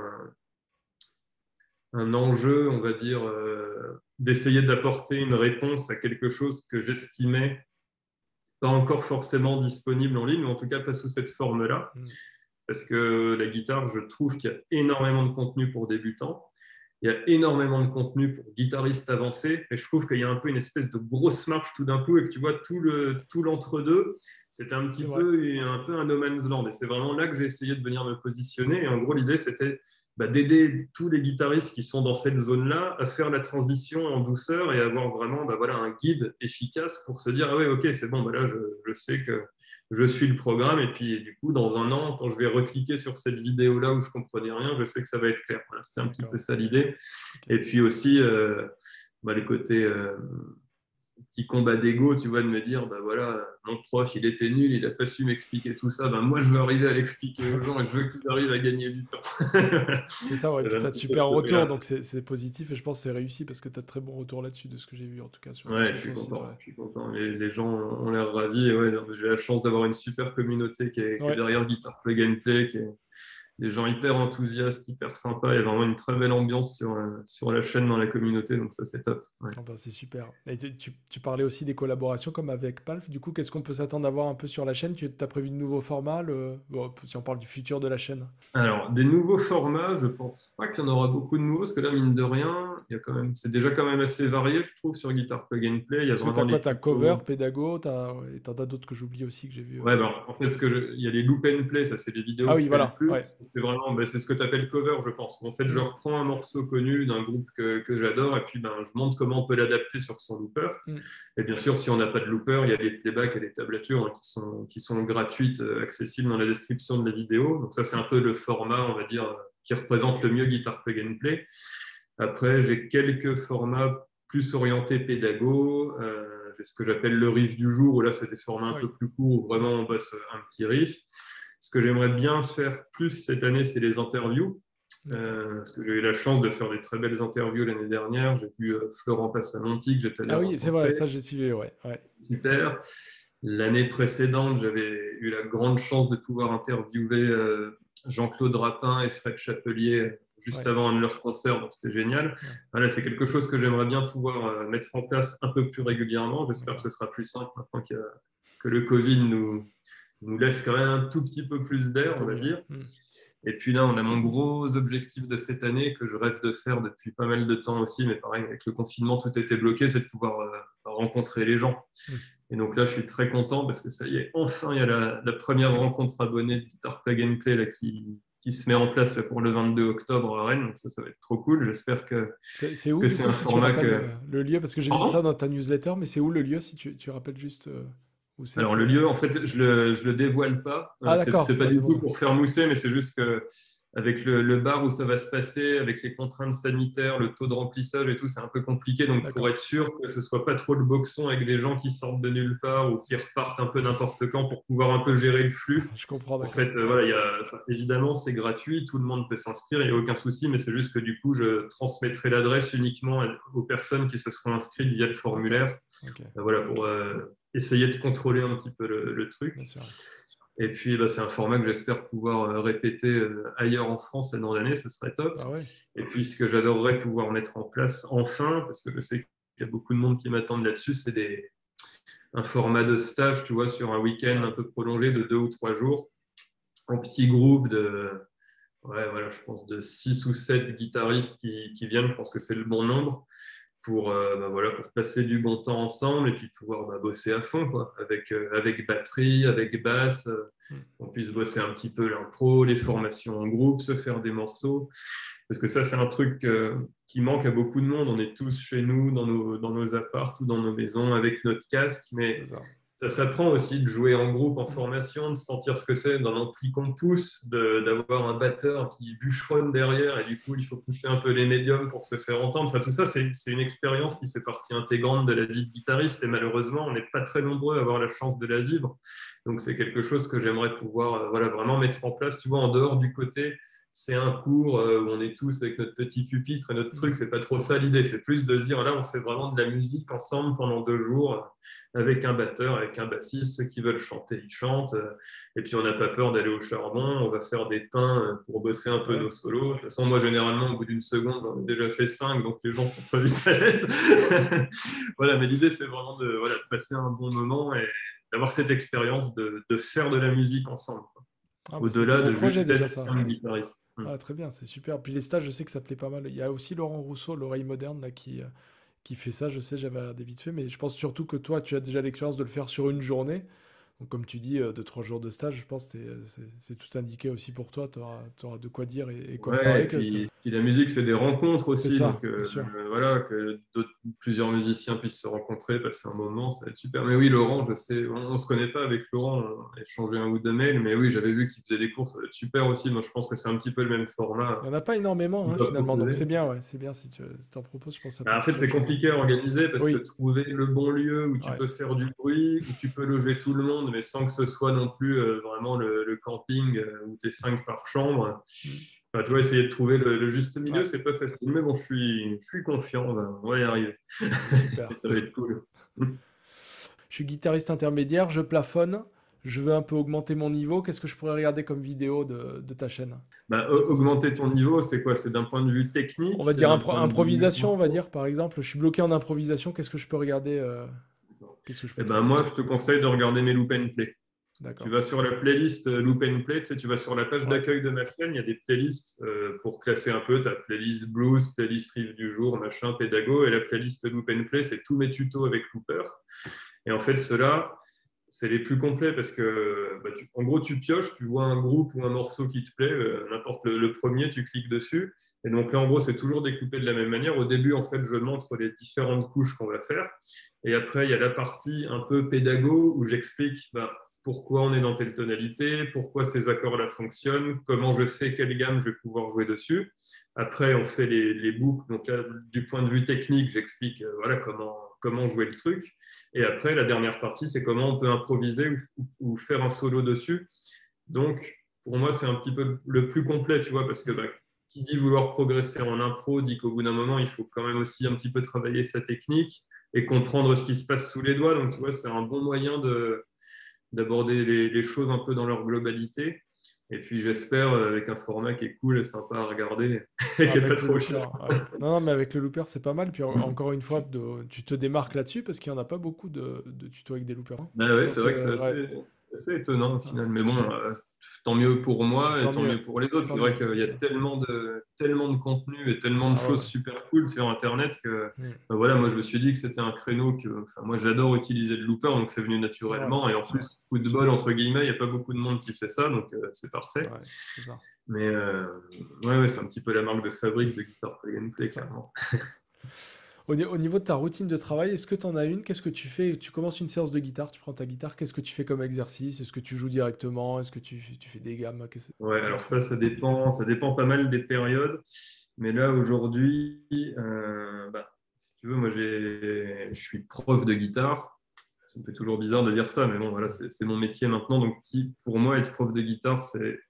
un enjeu, on va dire, euh, d'essayer d'apporter une réponse à quelque chose que j'estimais pas encore forcément disponible en ligne, ou en tout cas pas sous cette forme-là. Mm. Parce que la guitare, je trouve qu'il y a énormément de contenu pour débutants. Il y a énormément de contenu pour guitaristes avancés. Et je trouve qu'il y a un peu une espèce de grosse marche tout d'un coup et que tu vois tout le tout l'entre-deux. C'était un petit peu, un peu un no man's land. Et c'est vraiment là que j'ai essayé de venir me positionner. Et en gros, l'idée, c'était bah, d'aider tous les guitaristes qui sont dans cette zone-là à faire la transition en douceur et avoir vraiment bah, voilà, un guide efficace pour se dire ah ouais ok c'est bon bah là je, je, sais que je suis le programme. Et puis du coup dans un an quand je vais recliquer sur cette vidéo là où je comprenais rien je sais que ça va être clair. Voilà, c'était un petit peu ça l'idée. Et puis aussi euh, bah, les côtés euh, petit combat d'ego, tu vois, de me dire, bah voilà, mon prof, il était nul, il n'a pas su m'expliquer tout ça. Ben, moi, je veux arriver à l'expliquer aux gens et je veux qu'ils arrivent à gagner du temps. c'est ça, ouais. tu as de super retour, donc c'est positif et je pense que c'est réussi parce que tu as de très bons retours là-dessus de ce que j'ai vu en tout cas. Sur, ouais, je suis, content, je suis content. Les, gens ont l'air ravis. Ouais, J'ai la chance d'avoir une super communauté qui est, qui est derrière Guitar Play Gameplay, qui est, des gens hyper enthousiastes, hyper sympas. Il y a vraiment une très belle ambiance sur, euh, sur la chaîne, dans la communauté, donc ça c'est top. Ah bah, c'est super. Et tu, tu, parlais aussi des collaborations comme avec Palf. Du coup, qu'est-ce qu'on peut s'attendre à voir un peu sur la chaîne? Tu as prévu de nouveaux formats Si on parle du futur de la chaîne? Alors, des nouveaux formats, je pense pas qu'il y en aura beaucoup de nouveaux, parce que là, mine de rien, il y a quand même, c'est déjà quand même assez varié, je trouve, sur Guitar Plug and Play. Il y a vraiment quoi cover, pédago, t'as as, d'autres que j'oublie aussi que j'ai vu. Ouais, ben, en fait, ce que il y a les loop and play, ça c'est des vidéos. Ah oui, voilà. C'est vraiment, ben, c'est ce que tu appelles cover, je pense. En fait, je reprends un morceau connu d'un groupe que, que j'adore et puis ben, je montre comment on peut l'adapter sur son looper. Mm. Et bien sûr, si on n'a pas de looper, il y a les playbacks et les tablatures hein, qui, sont, qui sont gratuites, euh, accessibles dans la description de la vidéo. Donc ça, c'est un peu le format, on va dire, qui représente le mieux Guitar Plug and Play. Après, j'ai quelques formats plus orientés pédago. Euh, j'ai ce que j'appelle le riff du jour, où là, c'est des formats un peu plus courts, où vraiment on bosse un petit riff. Ce que j'aimerais bien faire plus cette année, c'est les interviews. Euh, parce que j'ai eu la chance de faire des très belles interviews l'année dernière. J'ai vu euh, Florent Passamonti que j'étais Ah oui, c'est vrai, ça j'ai suivi, ouais. ouais. Super. L'année précédente, j'avais eu la grande chance de pouvoir interviewer euh, Jean-Claude Rapin et Fred Chapelier juste avant un de leurs concerts, donc c'était génial. Voilà, c'est quelque chose que j'aimerais bien pouvoir mettre en place un peu plus régulièrement. J'espère que ce sera plus simple maintenant que le Covid nous, nous laisse quand même un tout petit peu plus d'air, on va dire. Mm. Et puis là, on a mon gros objectif de cette année que je rêve de faire depuis pas mal de temps aussi, mais pareil, avec le confinement, tout était bloqué, c'est de pouvoir euh, rencontrer les gens. Mm. Et donc là, je suis très content parce que ça y est, enfin, il y a la, première rencontre abonnée de Guitar Play Gameplay là, qui, qui se met en place pour le 22 octobre à Rennes. Donc ça, ça va être trop cool. J'espère que c'est où que un format que... Le lieu, parce que j'ai vu ça dans ta newsletter, mais c'est où le lieu si tu, tu rappelles juste euh, alors, le lieu, en fait, je le, je le dévoile pas. Ah, c'est pas ah, du tout pour faire mousser, mais c'est juste que avec le, bar où ça va se passer, avec les contraintes sanitaires, le taux de remplissage et tout, c'est un peu compliqué. Donc, pour être sûr que ce soit pas trop le boxon avec des gens qui sortent de nulle part ou qui repartent un peu n'importe quand pour pouvoir un peu gérer le flux. Je comprends. En fait, euh, voilà, y a, évidemment, c'est gratuit, tout le monde peut s'inscrire, il n'y a aucun souci, mais c'est juste que du coup, je transmettrai l'adresse uniquement aux personnes qui se seront inscrites via le formulaire. Euh, voilà, pour euh, essayer de contrôler un petit peu le, truc. Et puis, bah, c'est un format que j'espère pouvoir euh, répéter euh, ailleurs en France dans l'année, ce serait top. Ah et puis, ce que j'adorerais pouvoir mettre en place enfin, parce que je sais qu'il y a beaucoup de monde qui m'attendent là-dessus, c'est des... un format de stage, tu vois, sur un week-end un peu prolongé de deux ou trois jours, en petit groupe de, ouais, voilà, je pense de six ou sept guitaristes qui, qui viennent, je pense que c'est le bon nombre pour, euh, bah voilà, pour passer du bon temps ensemble et puis pouvoir bah, bosser à fond, quoi, avec, euh, avec batterie, avec basse, euh, mm. on puisse bosser un petit peu l'impro, les formations en groupe, se faire des morceaux. Parce que ça, c'est un truc qui manque à beaucoup de monde. On est tous chez nous, dans nos, dans nos apparts ou dans nos maisons, avec notre casque, mais ça s'apprend aussi de jouer en groupe, en formation, de sentir ce que c'est d'un ampli qu'on pousse, d'avoir un batteur qui bûcheronne derrière et du coup il faut pousser un peu les médiums pour se faire entendre. Enfin tout ça c'est une expérience qui fait partie intégrante de la vie de guitariste et malheureusement on n'est pas très nombreux à avoir la chance de la vivre. Donc c'est quelque chose que j'aimerais pouvoir euh, voilà, vraiment mettre en place, tu vois, en dehors du côté c'est un cours euh, où on est tous avec notre petit pupitre et notre truc, c'est pas trop ça l'idée, c'est plus de se dire là on fait vraiment de la musique ensemble pendant deux jours avec un batteur, avec un bassiste, ceux qui veulent chanter, ils chantent, et puis on n'a pas peur d'aller au charbon, on va faire des pains pour bosser un peu nos solos. De toute façon, moi généralement au bout d'une seconde j'en ai déjà fait cinq, donc les gens sont très vite à l'aise. voilà, mais l'idée c'est vraiment de, voilà, passer un bon moment et d'avoir cette expérience de, de, faire de la musique ensemble. Ah, Au-delà de juste être cinq guitaristes. Hmm. Ah, très bien, c'est super. Puis les stages, je sais que ça plaît pas mal. Il y a aussi Laurent Rousseau, l'oreille moderne, là, qui, euh, qui fait ça. Je sais, j'avais des vite fait, mais je pense surtout que toi, tu as déjà l'expérience de le faire sur une journée. Donc, comme tu dis, euh, de trois jours de stage, je pense que c'est tout indiqué aussi pour toi. Tu auras, de quoi dire et, quoi faire avec. Et puis, la musique, c'est des rencontres aussi. donc, euh, euh, voilà, que plusieurs musiciens puissent se rencontrer, passer un moment, ça va être super. Mais oui, Laurent, je sais, on ne se connaît pas avec Laurent, on a échangé un ou deux mails, mais oui, j'avais vu qu'il faisait des cours, ça va être super aussi. Moi, je pense que c'est un petit peu le même format. Il n'y en a pas énormément, hein, finalement. Donc, c'est bien, ouais, c'est bien si tu t'en proposes. Je pense bah, en fait, c'est compliqué à organiser parce que trouver le bon lieu où tu peux faire du bruit, où tu peux loger tout le monde mais sans que ce soit non plus euh, vraiment le, camping euh, où tu es 5 par chambre. Mm. tu vois, essayer de trouver le, juste milieu, c'est pas facile. Mais bon, je suis, je suis confiant, on va, y arriver. Super. ça va être cool. je suis guitariste intermédiaire, je plafonne. Je veux un peu augmenter mon niveau. Qu'est-ce que je pourrais regarder comme vidéo de, ta chaîne? Bah, Augmenter ton niveau, c'est quoi? C'est d'un point de vue technique? On va dire improvisation, on va dire par exemple. Je suis bloqué en improvisation. Qu'est-ce que je peux regarder euh, eh ben, moi, je te conseille de regarder mes loop and play. Tu vas sur la playlist euh, Loop and Play, tu, sais, tu vas sur la page d'accueil de ma chaîne, il y a des playlists euh, pour classer un peu. ta playlist blues, playlist riff du jour, machin, pédago, et la playlist Loop and Play, c'est tous mes tutos avec Looper. Et en fait, ceux-là, c'est les plus complets parce que, bah, en gros, tu pioches, tu vois un groupe ou un morceau qui te plaît, euh, n'importe le, premier, tu cliques dessus. Et donc là, en gros, c'est toujours découpé de la même manière. Au début, en fait, je montre les différentes couches qu'on va faire. Et après, il y a la partie un peu pédago où j'explique bah, pourquoi on est dans telle tonalité, pourquoi ces accords-là fonctionnent, comment je sais quelle gamme je vais pouvoir jouer dessus. Après, on fait les, boucles. Donc là, du point de vue technique, j'explique euh, voilà, comment, comment jouer le truc. Et après, la dernière partie, c'est comment on peut improviser ou, faire un solo dessus. Donc, pour moi, c'est un petit peu le plus complet, tu vois, parce que bah, qui dit vouloir progresser en impro dit qu'au bout d'un moment, il faut quand même aussi un petit peu travailler sa technique et comprendre ce qui se passe sous les doigts. Donc, tu vois, c'est un bon moyen d'aborder les, choses un peu dans leur globalité. Et puis j'espère avec un format qui est cool et sympa à regarder et qui n'est pas trop cher. Non, non, mais avec le looper, c'est pas mal. Puis mm. encore une fois, tu te démarques là-dessus parce qu'il n'y en a pas beaucoup de, tutos avec des loopers. Hein. Bah ouais, c'est vrai que, c'est assez, c'est étonnant au final, mais bon, euh, tant mieux pour moi et tant, mieux. pour les autres. C'est vrai qu'il y a tellement de, tellement de contenu et tellement de ah choses super cool sur Internet que mm. bah voilà, moi je me suis dit que c'était un créneau que moi j'adore utiliser le looper, donc c'est venu naturellement. et en plus, coup de bol, entre guillemets, il n'y a pas beaucoup de monde qui fait ça, donc euh, c'est parfait. Mais euh, ouais, c'est un petit peu la marque de fabrique de Guitar Play and Play, clairement. Au, niveau de ta routine de travail, est-ce que tu en as une? Qu'est-ce que tu fais? Tu commences une séance de guitare, tu prends ta guitare, qu'est-ce que tu fais comme exercice? Est-ce que tu joues directement? Est-ce que tu, fais des gammes? Ouais, alors ça, ça dépend, ça dépend pas mal des périodes. Mais là, aujourd'hui, euh, bah, si tu veux, moi, je suis prof de guitare. Ça me fait toujours bizarre de dire ça, mais bon, voilà, c'est mon métier maintenant. Donc, pour moi, être prof de guitare, c'est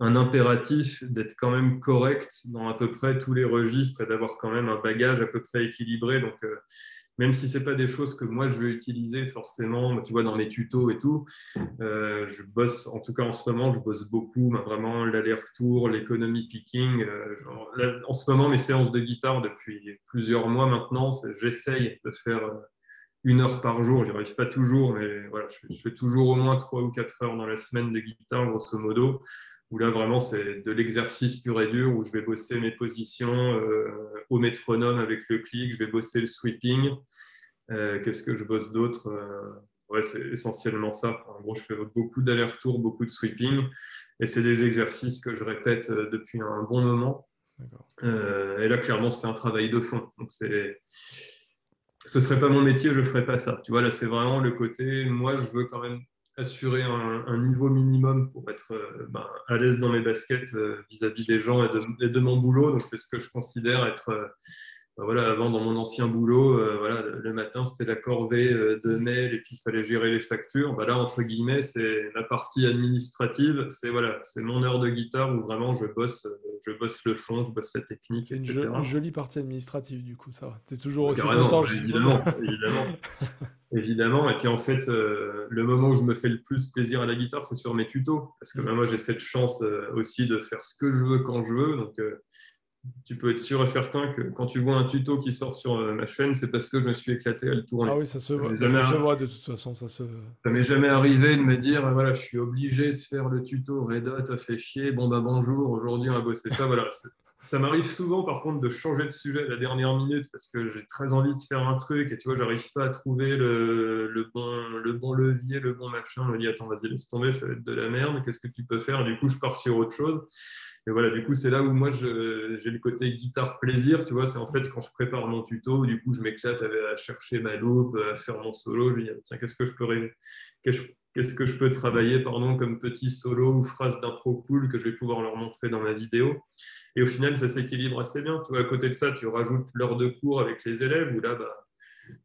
un impératif d'être quand même correct dans à peu près tous les registres et d'avoir quand même un bagage à peu près équilibré. Donc, euh, même si ce n'est pas des choses que moi je veux utiliser forcément, tu vois, dans mes tutos et tout, euh, je bosse, en tout cas en ce moment, je bosse beaucoup, vraiment l'aller-retour, l'économie picking. Euh, en ce moment, mes séances de guitare depuis plusieurs mois maintenant, j'essaye de faire une heure par jour. J'y arrive pas toujours, mais voilà, je, fais toujours au moins trois ou quatre heures dans la semaine de guitare, grosso modo où là vraiment c'est de l'exercice pur et dur, où je vais bosser mes positions euh, au métronome avec le clic, je vais bosser le sweeping. Euh, qu'est-ce que je bosse d'autre euh, Ouais, c'est essentiellement ça. En gros, je fais beaucoup d'allers-retours, beaucoup de sweeping, et c'est des exercices que je répète depuis un bon moment. et là, clairement, c'est un travail de fond. Donc, c'est ce serait pas mon métier, je ne ferais pas ça. Tu vois, là, c'est vraiment le côté, moi, je veux quand même assurer un, niveau minimum pour être euh, ben, à l'aise dans mes baskets euh, vis-à-vis des gens et de, mon boulot. Donc, c'est ce que je considère être. Euh, ben, voilà, avant, dans mon ancien boulot, voilà, le matin, c'était la corvée de mail et puis il fallait gérer les factures. Ben, là, entre guillemets, c'est la partie administrative. C'est voilà, c'est mon heure de guitare où vraiment je bosse, je bosse le fond, je bosse la technique, C'est une, jolie partie administrative, du coup, ça Tu es toujours aussi content, évidemment, évidemment. évidemment. Et puis en fait, euh, le moment où je me fais le plus plaisir à la guitare, c'est sur mes tutos. Parce que mm. moi, j'ai cette chance euh, aussi de faire ce que je veux quand je veux. Donc, euh, tu peux être sûr et certain que quand tu vois un tuto qui sort sur ma chaîne, c'est parce que je me suis éclaté à le tourner. Ah oui, ça se, voit, de toute façon. Ça se... Ça m'est jamais arrivé de me dire, voilà, je suis obligé de faire le tuto. Red Hot a fait chier. Bon, bah bonjour, aujourd'hui on va bosser ça. Voilà, ça m'arrive souvent, par contre, de changer de sujet à la dernière minute parce que j'ai très envie de faire un truc et tu vois, j'arrive pas à trouver le, bon, le bon levier, le bon machin. Je me dis, attends, vas-y, laisse tomber, ça va être de la merde. Qu'est-ce que tu peux faire? Du coup, je pars sur autre chose. Et voilà, du coup, c'est là où moi, j'ai le côté guitare plaisir, tu vois. C'est en fait quand je prépare mon tuto, du coup, je m'éclate à, chercher ma loupe, à faire mon solo. Je me dis, tiens, qu'est-ce que je peux qu'est-ce que je peux travailler pardon, comme petit solo ou phrase d'impro cool que je vais pouvoir leur montrer dans ma vidéo? Et au final, ça s'équilibre assez bien. Tu vois, à côté de ça, tu rajoutes l'heure de cours avec les élèves où là, bah,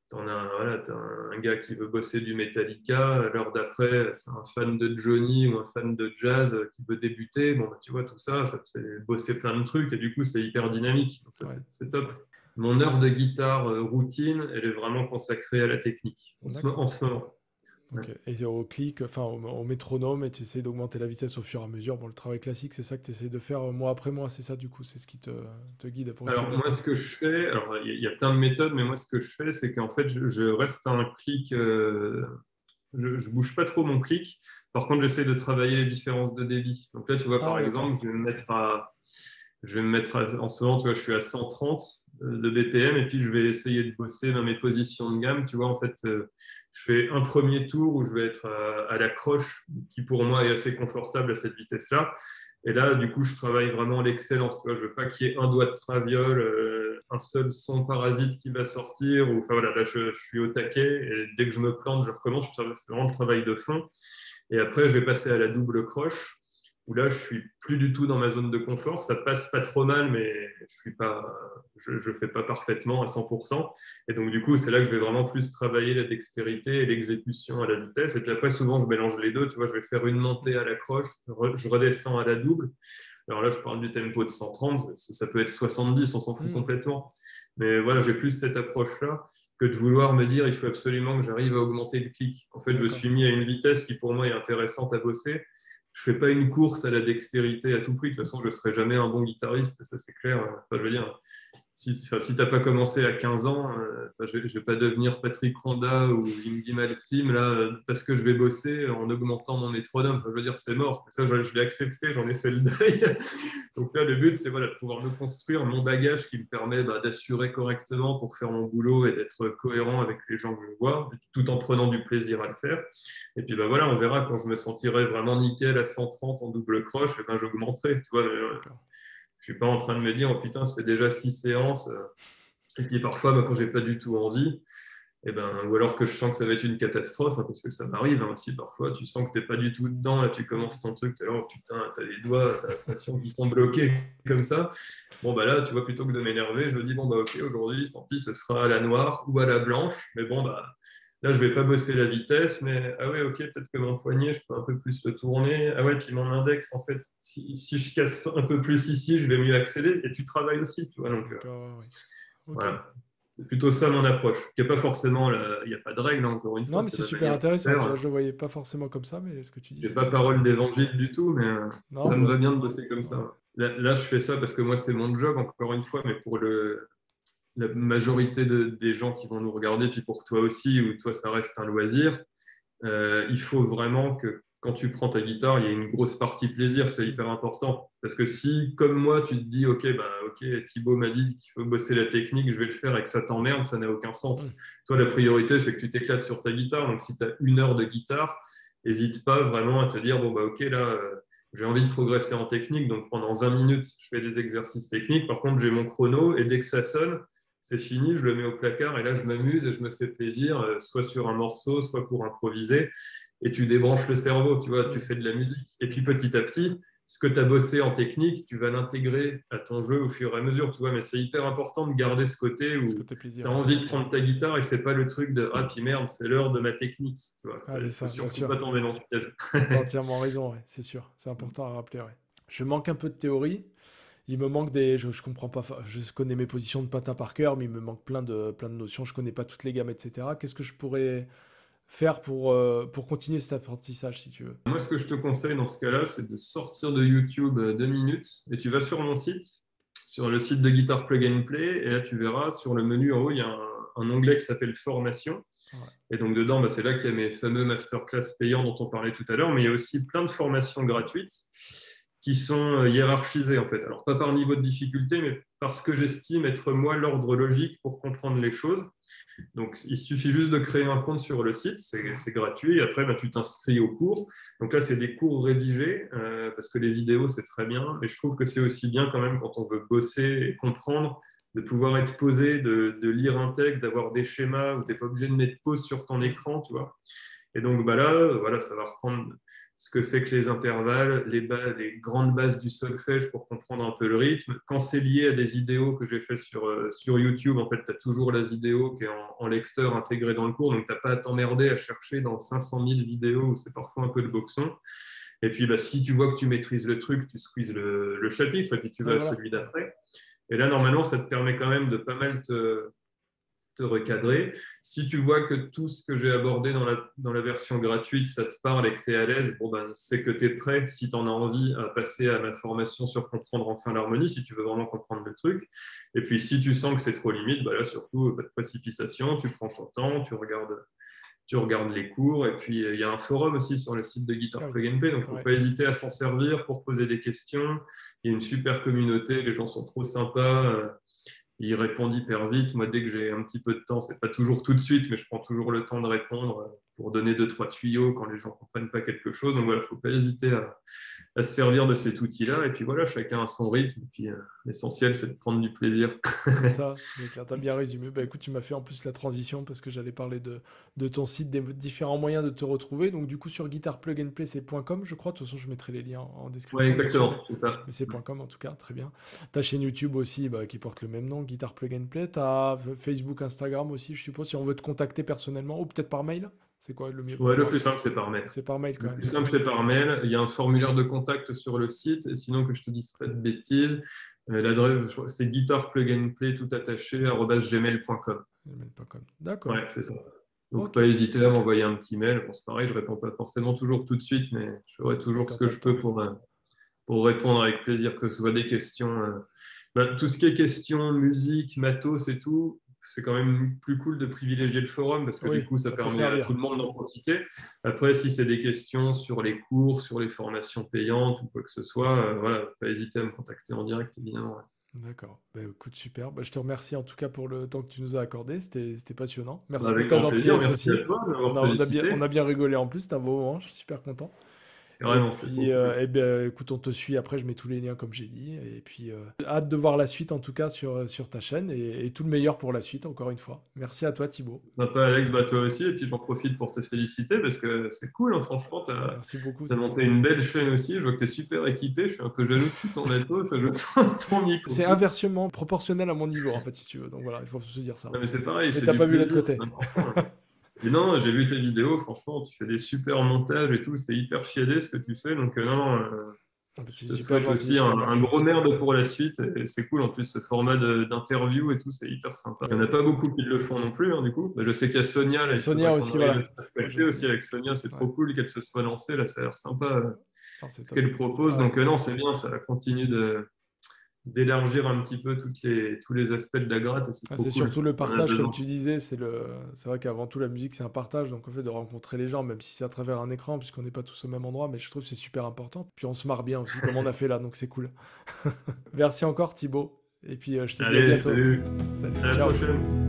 tu as, voilà, un gars qui veut bosser du Metallica. L'heure d'après, c'est un fan de Johnny ou un fan de jazz qui veut débuter. Bon, bah, tu vois, tout ça, ça te fait bosser plein de trucs et du coup, c'est hyper dynamique. Donc, ça, c'est top. Mon heure de guitare euh, routine, elle est vraiment consacrée à la technique en ce moment. Et au clic, enfin au, métronome, et tu essaies d'augmenter la vitesse au fur et à mesure. Bon, le travail classique, c'est ça que tu essaies de faire mois après mois, c'est ça du coup, c'est ce qui te, te guide pour Alors, moi, ce que je fais, alors il y, a plein de méthodes, mais moi, ce que je fais, c'est qu'en fait, je, reste un clic, euh, je, ne bouge pas trop mon clic. Par contre, j'essaie de travailler les différences de débit. Donc là, tu vois, par ah exemple, je vais me mettre à, je vais me mettre en ce moment, tu vois, je suis à 130 euh, de BPM, et puis je vais essayer de bosser dans mes positions de gamme. Tu vois, en fait, euh, je fais un premier tour où je vais être à, la croche, qui pour moi est assez confortable à cette vitesse-là. Et là, du coup, je travaille vraiment l'excellence. Je ne veux pas qu'il y ait un doigt de traviole, euh, un seul son parasite qui va sortir. Enfin, voilà, là, je, suis au taquet. Et dès que je me plante, je recommence. Je fais vraiment le travail de fond. Et après, je vais passer à la double croche où là, je suis plus du tout dans ma zone de confort. Ça passe pas trop mal, mais je suis pas, je, fais pas parfaitement à 100%. Et donc, du coup, c'est là que je vais vraiment plus travailler la dextérité et l'exécution à la vitesse. Et puis après, souvent, je mélange les deux. Tu vois, je vais faire une montée à la croche, je redescends à la double. Alors là, je parle du tempo de 130. Ça, peut être 70, on s'en fout mmh. complètement. Mais voilà, j'ai plus cette approche-là que de vouloir me dire il faut absolument que j'arrive à augmenter le clic. En fait, je suis mis à une vitesse qui pour moi est intéressante à bosser je fais pas une course à la dextérité à tout prix. De toute façon, je serai jamais un bon guitariste, ça c'est clair. Enfin, je veux dire, si, si tu n'as pas commencé à 15 ans, euh, je ne vais, pas devenir Patrick Ronda ou Ingi Malsteam là, parce que je vais bosser en augmentant mon métronome. je veux dire, c'est mort. Ça, je, l'ai accepté, j'en ai fait le deuil. Donc là, le but, c'est voilà, de pouvoir me construire mon bagage qui me permet bah, d'assurer correctement pour faire mon boulot et d'être cohérent avec les gens que je vois, tout en prenant du plaisir à le faire. Et puis bah, voilà, on verra quand je me sentirai vraiment nickel à 130 en double croche, et ben, j'augmenterai. Tu vois, je suis pas en train de me dire, oh putain, ça fait déjà six séances. Euh. Et puis parfois, bah, quand j'ai pas du tout envie, eh ben, ou alors que je sens que ça va être une catastrophe, hein, parce que ça m'arrive hein, aussi parfois, tu sens que tu n'es pas du tout dedans, là tu commences ton truc, tu oh putain, tu as les doigts, tu as l'impression qu'ils sont bloqués comme ça. Bon, bah là, tu vois, plutôt que de m'énerver, je me dis, bon, bah ok, aujourd'hui, tant pis, ce sera à la noire ou à la blanche, mais bon, bah Là, je ne vais pas bosser la vitesse, mais ah ouais, ok, peut-être que mon poignet, je peux un peu plus le tourner. Ah ouais, puis mon index, en fait, si, je casse un peu plus ici, je vais mieux accéder. Et tu travailles aussi, tu vois. Donc, euh, voilà. C'est plutôt ça mon approche. Il n'y a pas forcément, il n'y a pas de règle, encore une fois. Non, mais c'est super intéressant. je ne le voyais pas forcément comme ça, mais ce que tu dis. Je pas parole d'évangile du tout, mais euh, ça me va bien de bosser comme ça. là, je fais ça parce que moi, c'est mon job, encore une fois, mais pour le, la majorité des gens qui vont nous regarder, puis pour toi aussi, ou toi ça reste un loisir, euh, il faut vraiment que quand tu prends ta guitare, il y ait une grosse partie plaisir, c'est hyper important. Parce que si, comme moi, tu te dis, OK, bah, ok, Thibaut m'a dit qu'il faut bosser la technique, je vais le faire et que ça t'emmerde, ça n'a aucun sens. Toi, la priorité, c'est que tu t'éclates sur ta guitare. Donc, si tu as une heure de guitare, n'hésite pas vraiment à te dire, bon, bah, OK, là, euh, j'ai envie de progresser en technique. Donc, pendant 20 minutes, je fais des exercices techniques. Par contre, j'ai mon chrono et dès que ça sonne, c'est fini, je le mets au placard et là je m'amuse et je me fais plaisir, euh, soit sur un morceau, soit pour improviser. Et tu débranches le cerveau, tu vois, tu fais de la musique. Et puis petit à petit, ce que tu as bossé en technique, tu vas l'intégrer à ton jeu au fur et à mesure, tu vois. Mais c'est hyper important de garder ce côté où tu as envie de prendre ta guitare et c'est pas le truc de ah puis merde, c'est l'heure de ma technique, tu vois. Ah, surtout pas tomber dans ce piège. Tu as entièrement raison, c'est sûr. C'est important à rappeler. Je manque un peu de théorie il me manque des. Je, je, comprends pas. Je connais mes positions de patin par cœur, mais il me manque plein de, plein de notions. Je connais pas toutes les gammes, etc. Qu'est-ce que je pourrais faire pour, euh, pour continuer cet apprentissage, si tu veux? Moi, ce que je te conseille dans ce cas-là, c'est de sortir de YouTube euh, deux minutes et tu vas sur mon site, sur le site de Guitar Plug and Play, et là, tu verras sur le menu en haut, il y a un, onglet qui s'appelle Formation. Et donc, dedans, bah, c'est là qu'il y a mes fameux masterclass payants dont on parlait tout à l'heure, mais il y a aussi plein de formations gratuites qui sont euh, hiérarchisés en fait. Alors pas par niveau de difficulté, mais parce que j'estime être moi l'ordre logique pour comprendre les choses. Donc il suffit juste de créer un compte sur le site, c'est gratuit, et après bah, tu t'inscris au cours. Donc là c'est des cours rédigés, euh, parce que les vidéos c'est très bien, mais je trouve que c'est aussi bien quand même quand on veut bosser et comprendre, de pouvoir être posé, de, de lire un texte, d'avoir des schémas où tu n'es pas obligé de mettre pause sur ton écran, tu vois. Et donc bah là, voilà, ça va reprendre ce que c'est que les intervalles, les, les, grandes bases du solfège pour comprendre un peu le rythme. Quand c'est lié à des vidéos que j'ai fait sur, euh, sur YouTube, en fait, tu as toujours la vidéo qui est en, lecteur intégrée dans le cours, donc tu n'as pas à t'emmerder à chercher dans 500 000 vidéos où c'est parfois un peu de boxon. Et puis, bah, si tu vois que tu maîtrises le truc, tu squeezes le, chapitre et puis tu vas à celui d'après. Et là, normalement, ça te permet quand même de pas mal te, recadrer. Si tu vois que tout ce que j'ai abordé dans la, dans la version gratuite, ça te parle et que tu es à l'aise, bon ben, c'est que tu es prêt, si tu en as envie, à passer à ma formation sur comprendre enfin l'harmonie, si tu veux vraiment comprendre le truc. Et puis si tu sens que c'est trop limite, bah là surtout, pas de précipitation, tu prends ton temps, tu regardes tu regardes les cours. Et puis, il y a un forum aussi sur le site de Guitar ah Plug and Play, donc il ne faut pas hésiter à s'en servir pour poser des questions. Il y a une super communauté, les gens sont trop sympas il répond hyper vite. Moi, dès que j'ai un petit peu de temps, c'est pas toujours tout de suite, mais je prends toujours le temps de répondre pour donner deux, trois tuyaux quand les gens ne comprennent pas quelque chose. Donc voilà, il ne faut pas hésiter à, se servir de cet outil-là. Et puis voilà, chacun a son rythme. Et puis euh, l'essentiel, c'est de prendre du plaisir. ça, tu as bien résumé. Bah, écoute, tu m'as fait en plus la transition parce que j'allais parler de, de, ton site, des différents moyens de te retrouver. Donc du coup, sur guitarplugandplay, c'est .com, je crois. De toute façon, je mettrai les liens en description. Oui, exactement, c'est ça. Mais c'est .com en tout cas, très bien. Ta chaîne YouTube aussi, bah, qui porte le même nom, Guitar Plug and Play. Tu as Facebook, Instagram aussi, je suppose, si on veut te contacter personnellement ou peut-être par mail c'est quoi le mieux Ouais, le plus simple, c'est par mail. C'est par mail quand même. Le plus simple, c'est par mail. Il y a un formulaire de contact sur le site. Et sinon, que je te dise pas de bêtises, euh, l'adresse, c'est guitarplugandplay tout attaché, gmail.com. Gmail.com. D'accord. Ouais, c'est ça. Donc, pas hésiter à m'envoyer un petit mail. Bon, c'est pareil, je ne réponds pas forcément toujours tout de suite, mais je ferai toujours ce que je peux pour, pour répondre avec plaisir, que ce soit des questions. Ben, tout ce qui est questions, musique, matos et tout, c'est quand même plus cool de privilégier le forum parce que du coup, ça, permet à tout le monde d'en profiter. Après, si c'est des questions sur les cours, sur les formations payantes ou quoi que ce soit, euh, voilà, pas hésiter à me contacter en direct, évidemment. D'accord. Bah, écoute, super. Bah, je te remercie en tout cas pour le temps que tu nous as accordé. C'était passionnant. Merci pour ta gentillesse aussi. on, a, bien, on, a, bien, rigolé en plus. C'était un beau moment. Je suis super content. Vraiment, et puis, euh, eh ben, écoute, on te suit. Après, je mets tous les liens comme j'ai dit. Et puis, euh, hâte de voir la suite en tout cas sur, euh, sur ta chaîne et, tout le meilleur pour la suite, encore une fois. Merci à toi, Thibaut. Sympa, Alex, bah, toi aussi. Et puis, j'en profite pour te féliciter parce que c'est cool, hein, franchement. Tu as, monté une belle chaîne aussi. Je vois que tu es super équipé. Je suis un peu jaloux de tout ton matos. ton micro. C'est inversement proportionnel à mon niveau, en fait, si tu veux. Donc voilà, il faut se dire ça. mais c'est pareil. Et t'as pas vu l'autre côté. Et non, j'ai vu tes vidéos, franchement, tu fais des super montages et tout, c'est hyper chiadé ce que tu fais. Donc, euh, non, euh, ah, bah, je te souhaite aussi un, gros merde pour la suite. Et c'est cool, en plus, ce format d'interview et tout, c'est hyper sympa. Il n'y en a pas beaucoup qui le font non plus, hein, du coup. Bah, je sais qu'il y a Sonia. Là, Sonia aussi, voilà. aussi avec Sonia, c'est trop cool qu'elle se soit lancée. Là, ça a l'air sympa ah, ce qu'elle propose. Donc, euh, non, c'est bien, ça continue de d'élargir un petit peu toutes les, tous les aspects de la gratte. C'est ah, surtout le partage, comme tu disais. C'est vrai qu'avant tout, la musique, c'est un partage. Donc, en fait, de rencontrer les gens, même si c'est à travers un écran, puisqu'on n'est pas tous au même endroit, mais je trouve que c'est super important. Puis on se marre bien aussi, comme on a fait là. Donc, c'est cool. Merci encore, Thibaut. Et puis, euh, je te dis à bientôt. Salut. salut. À la prochaine.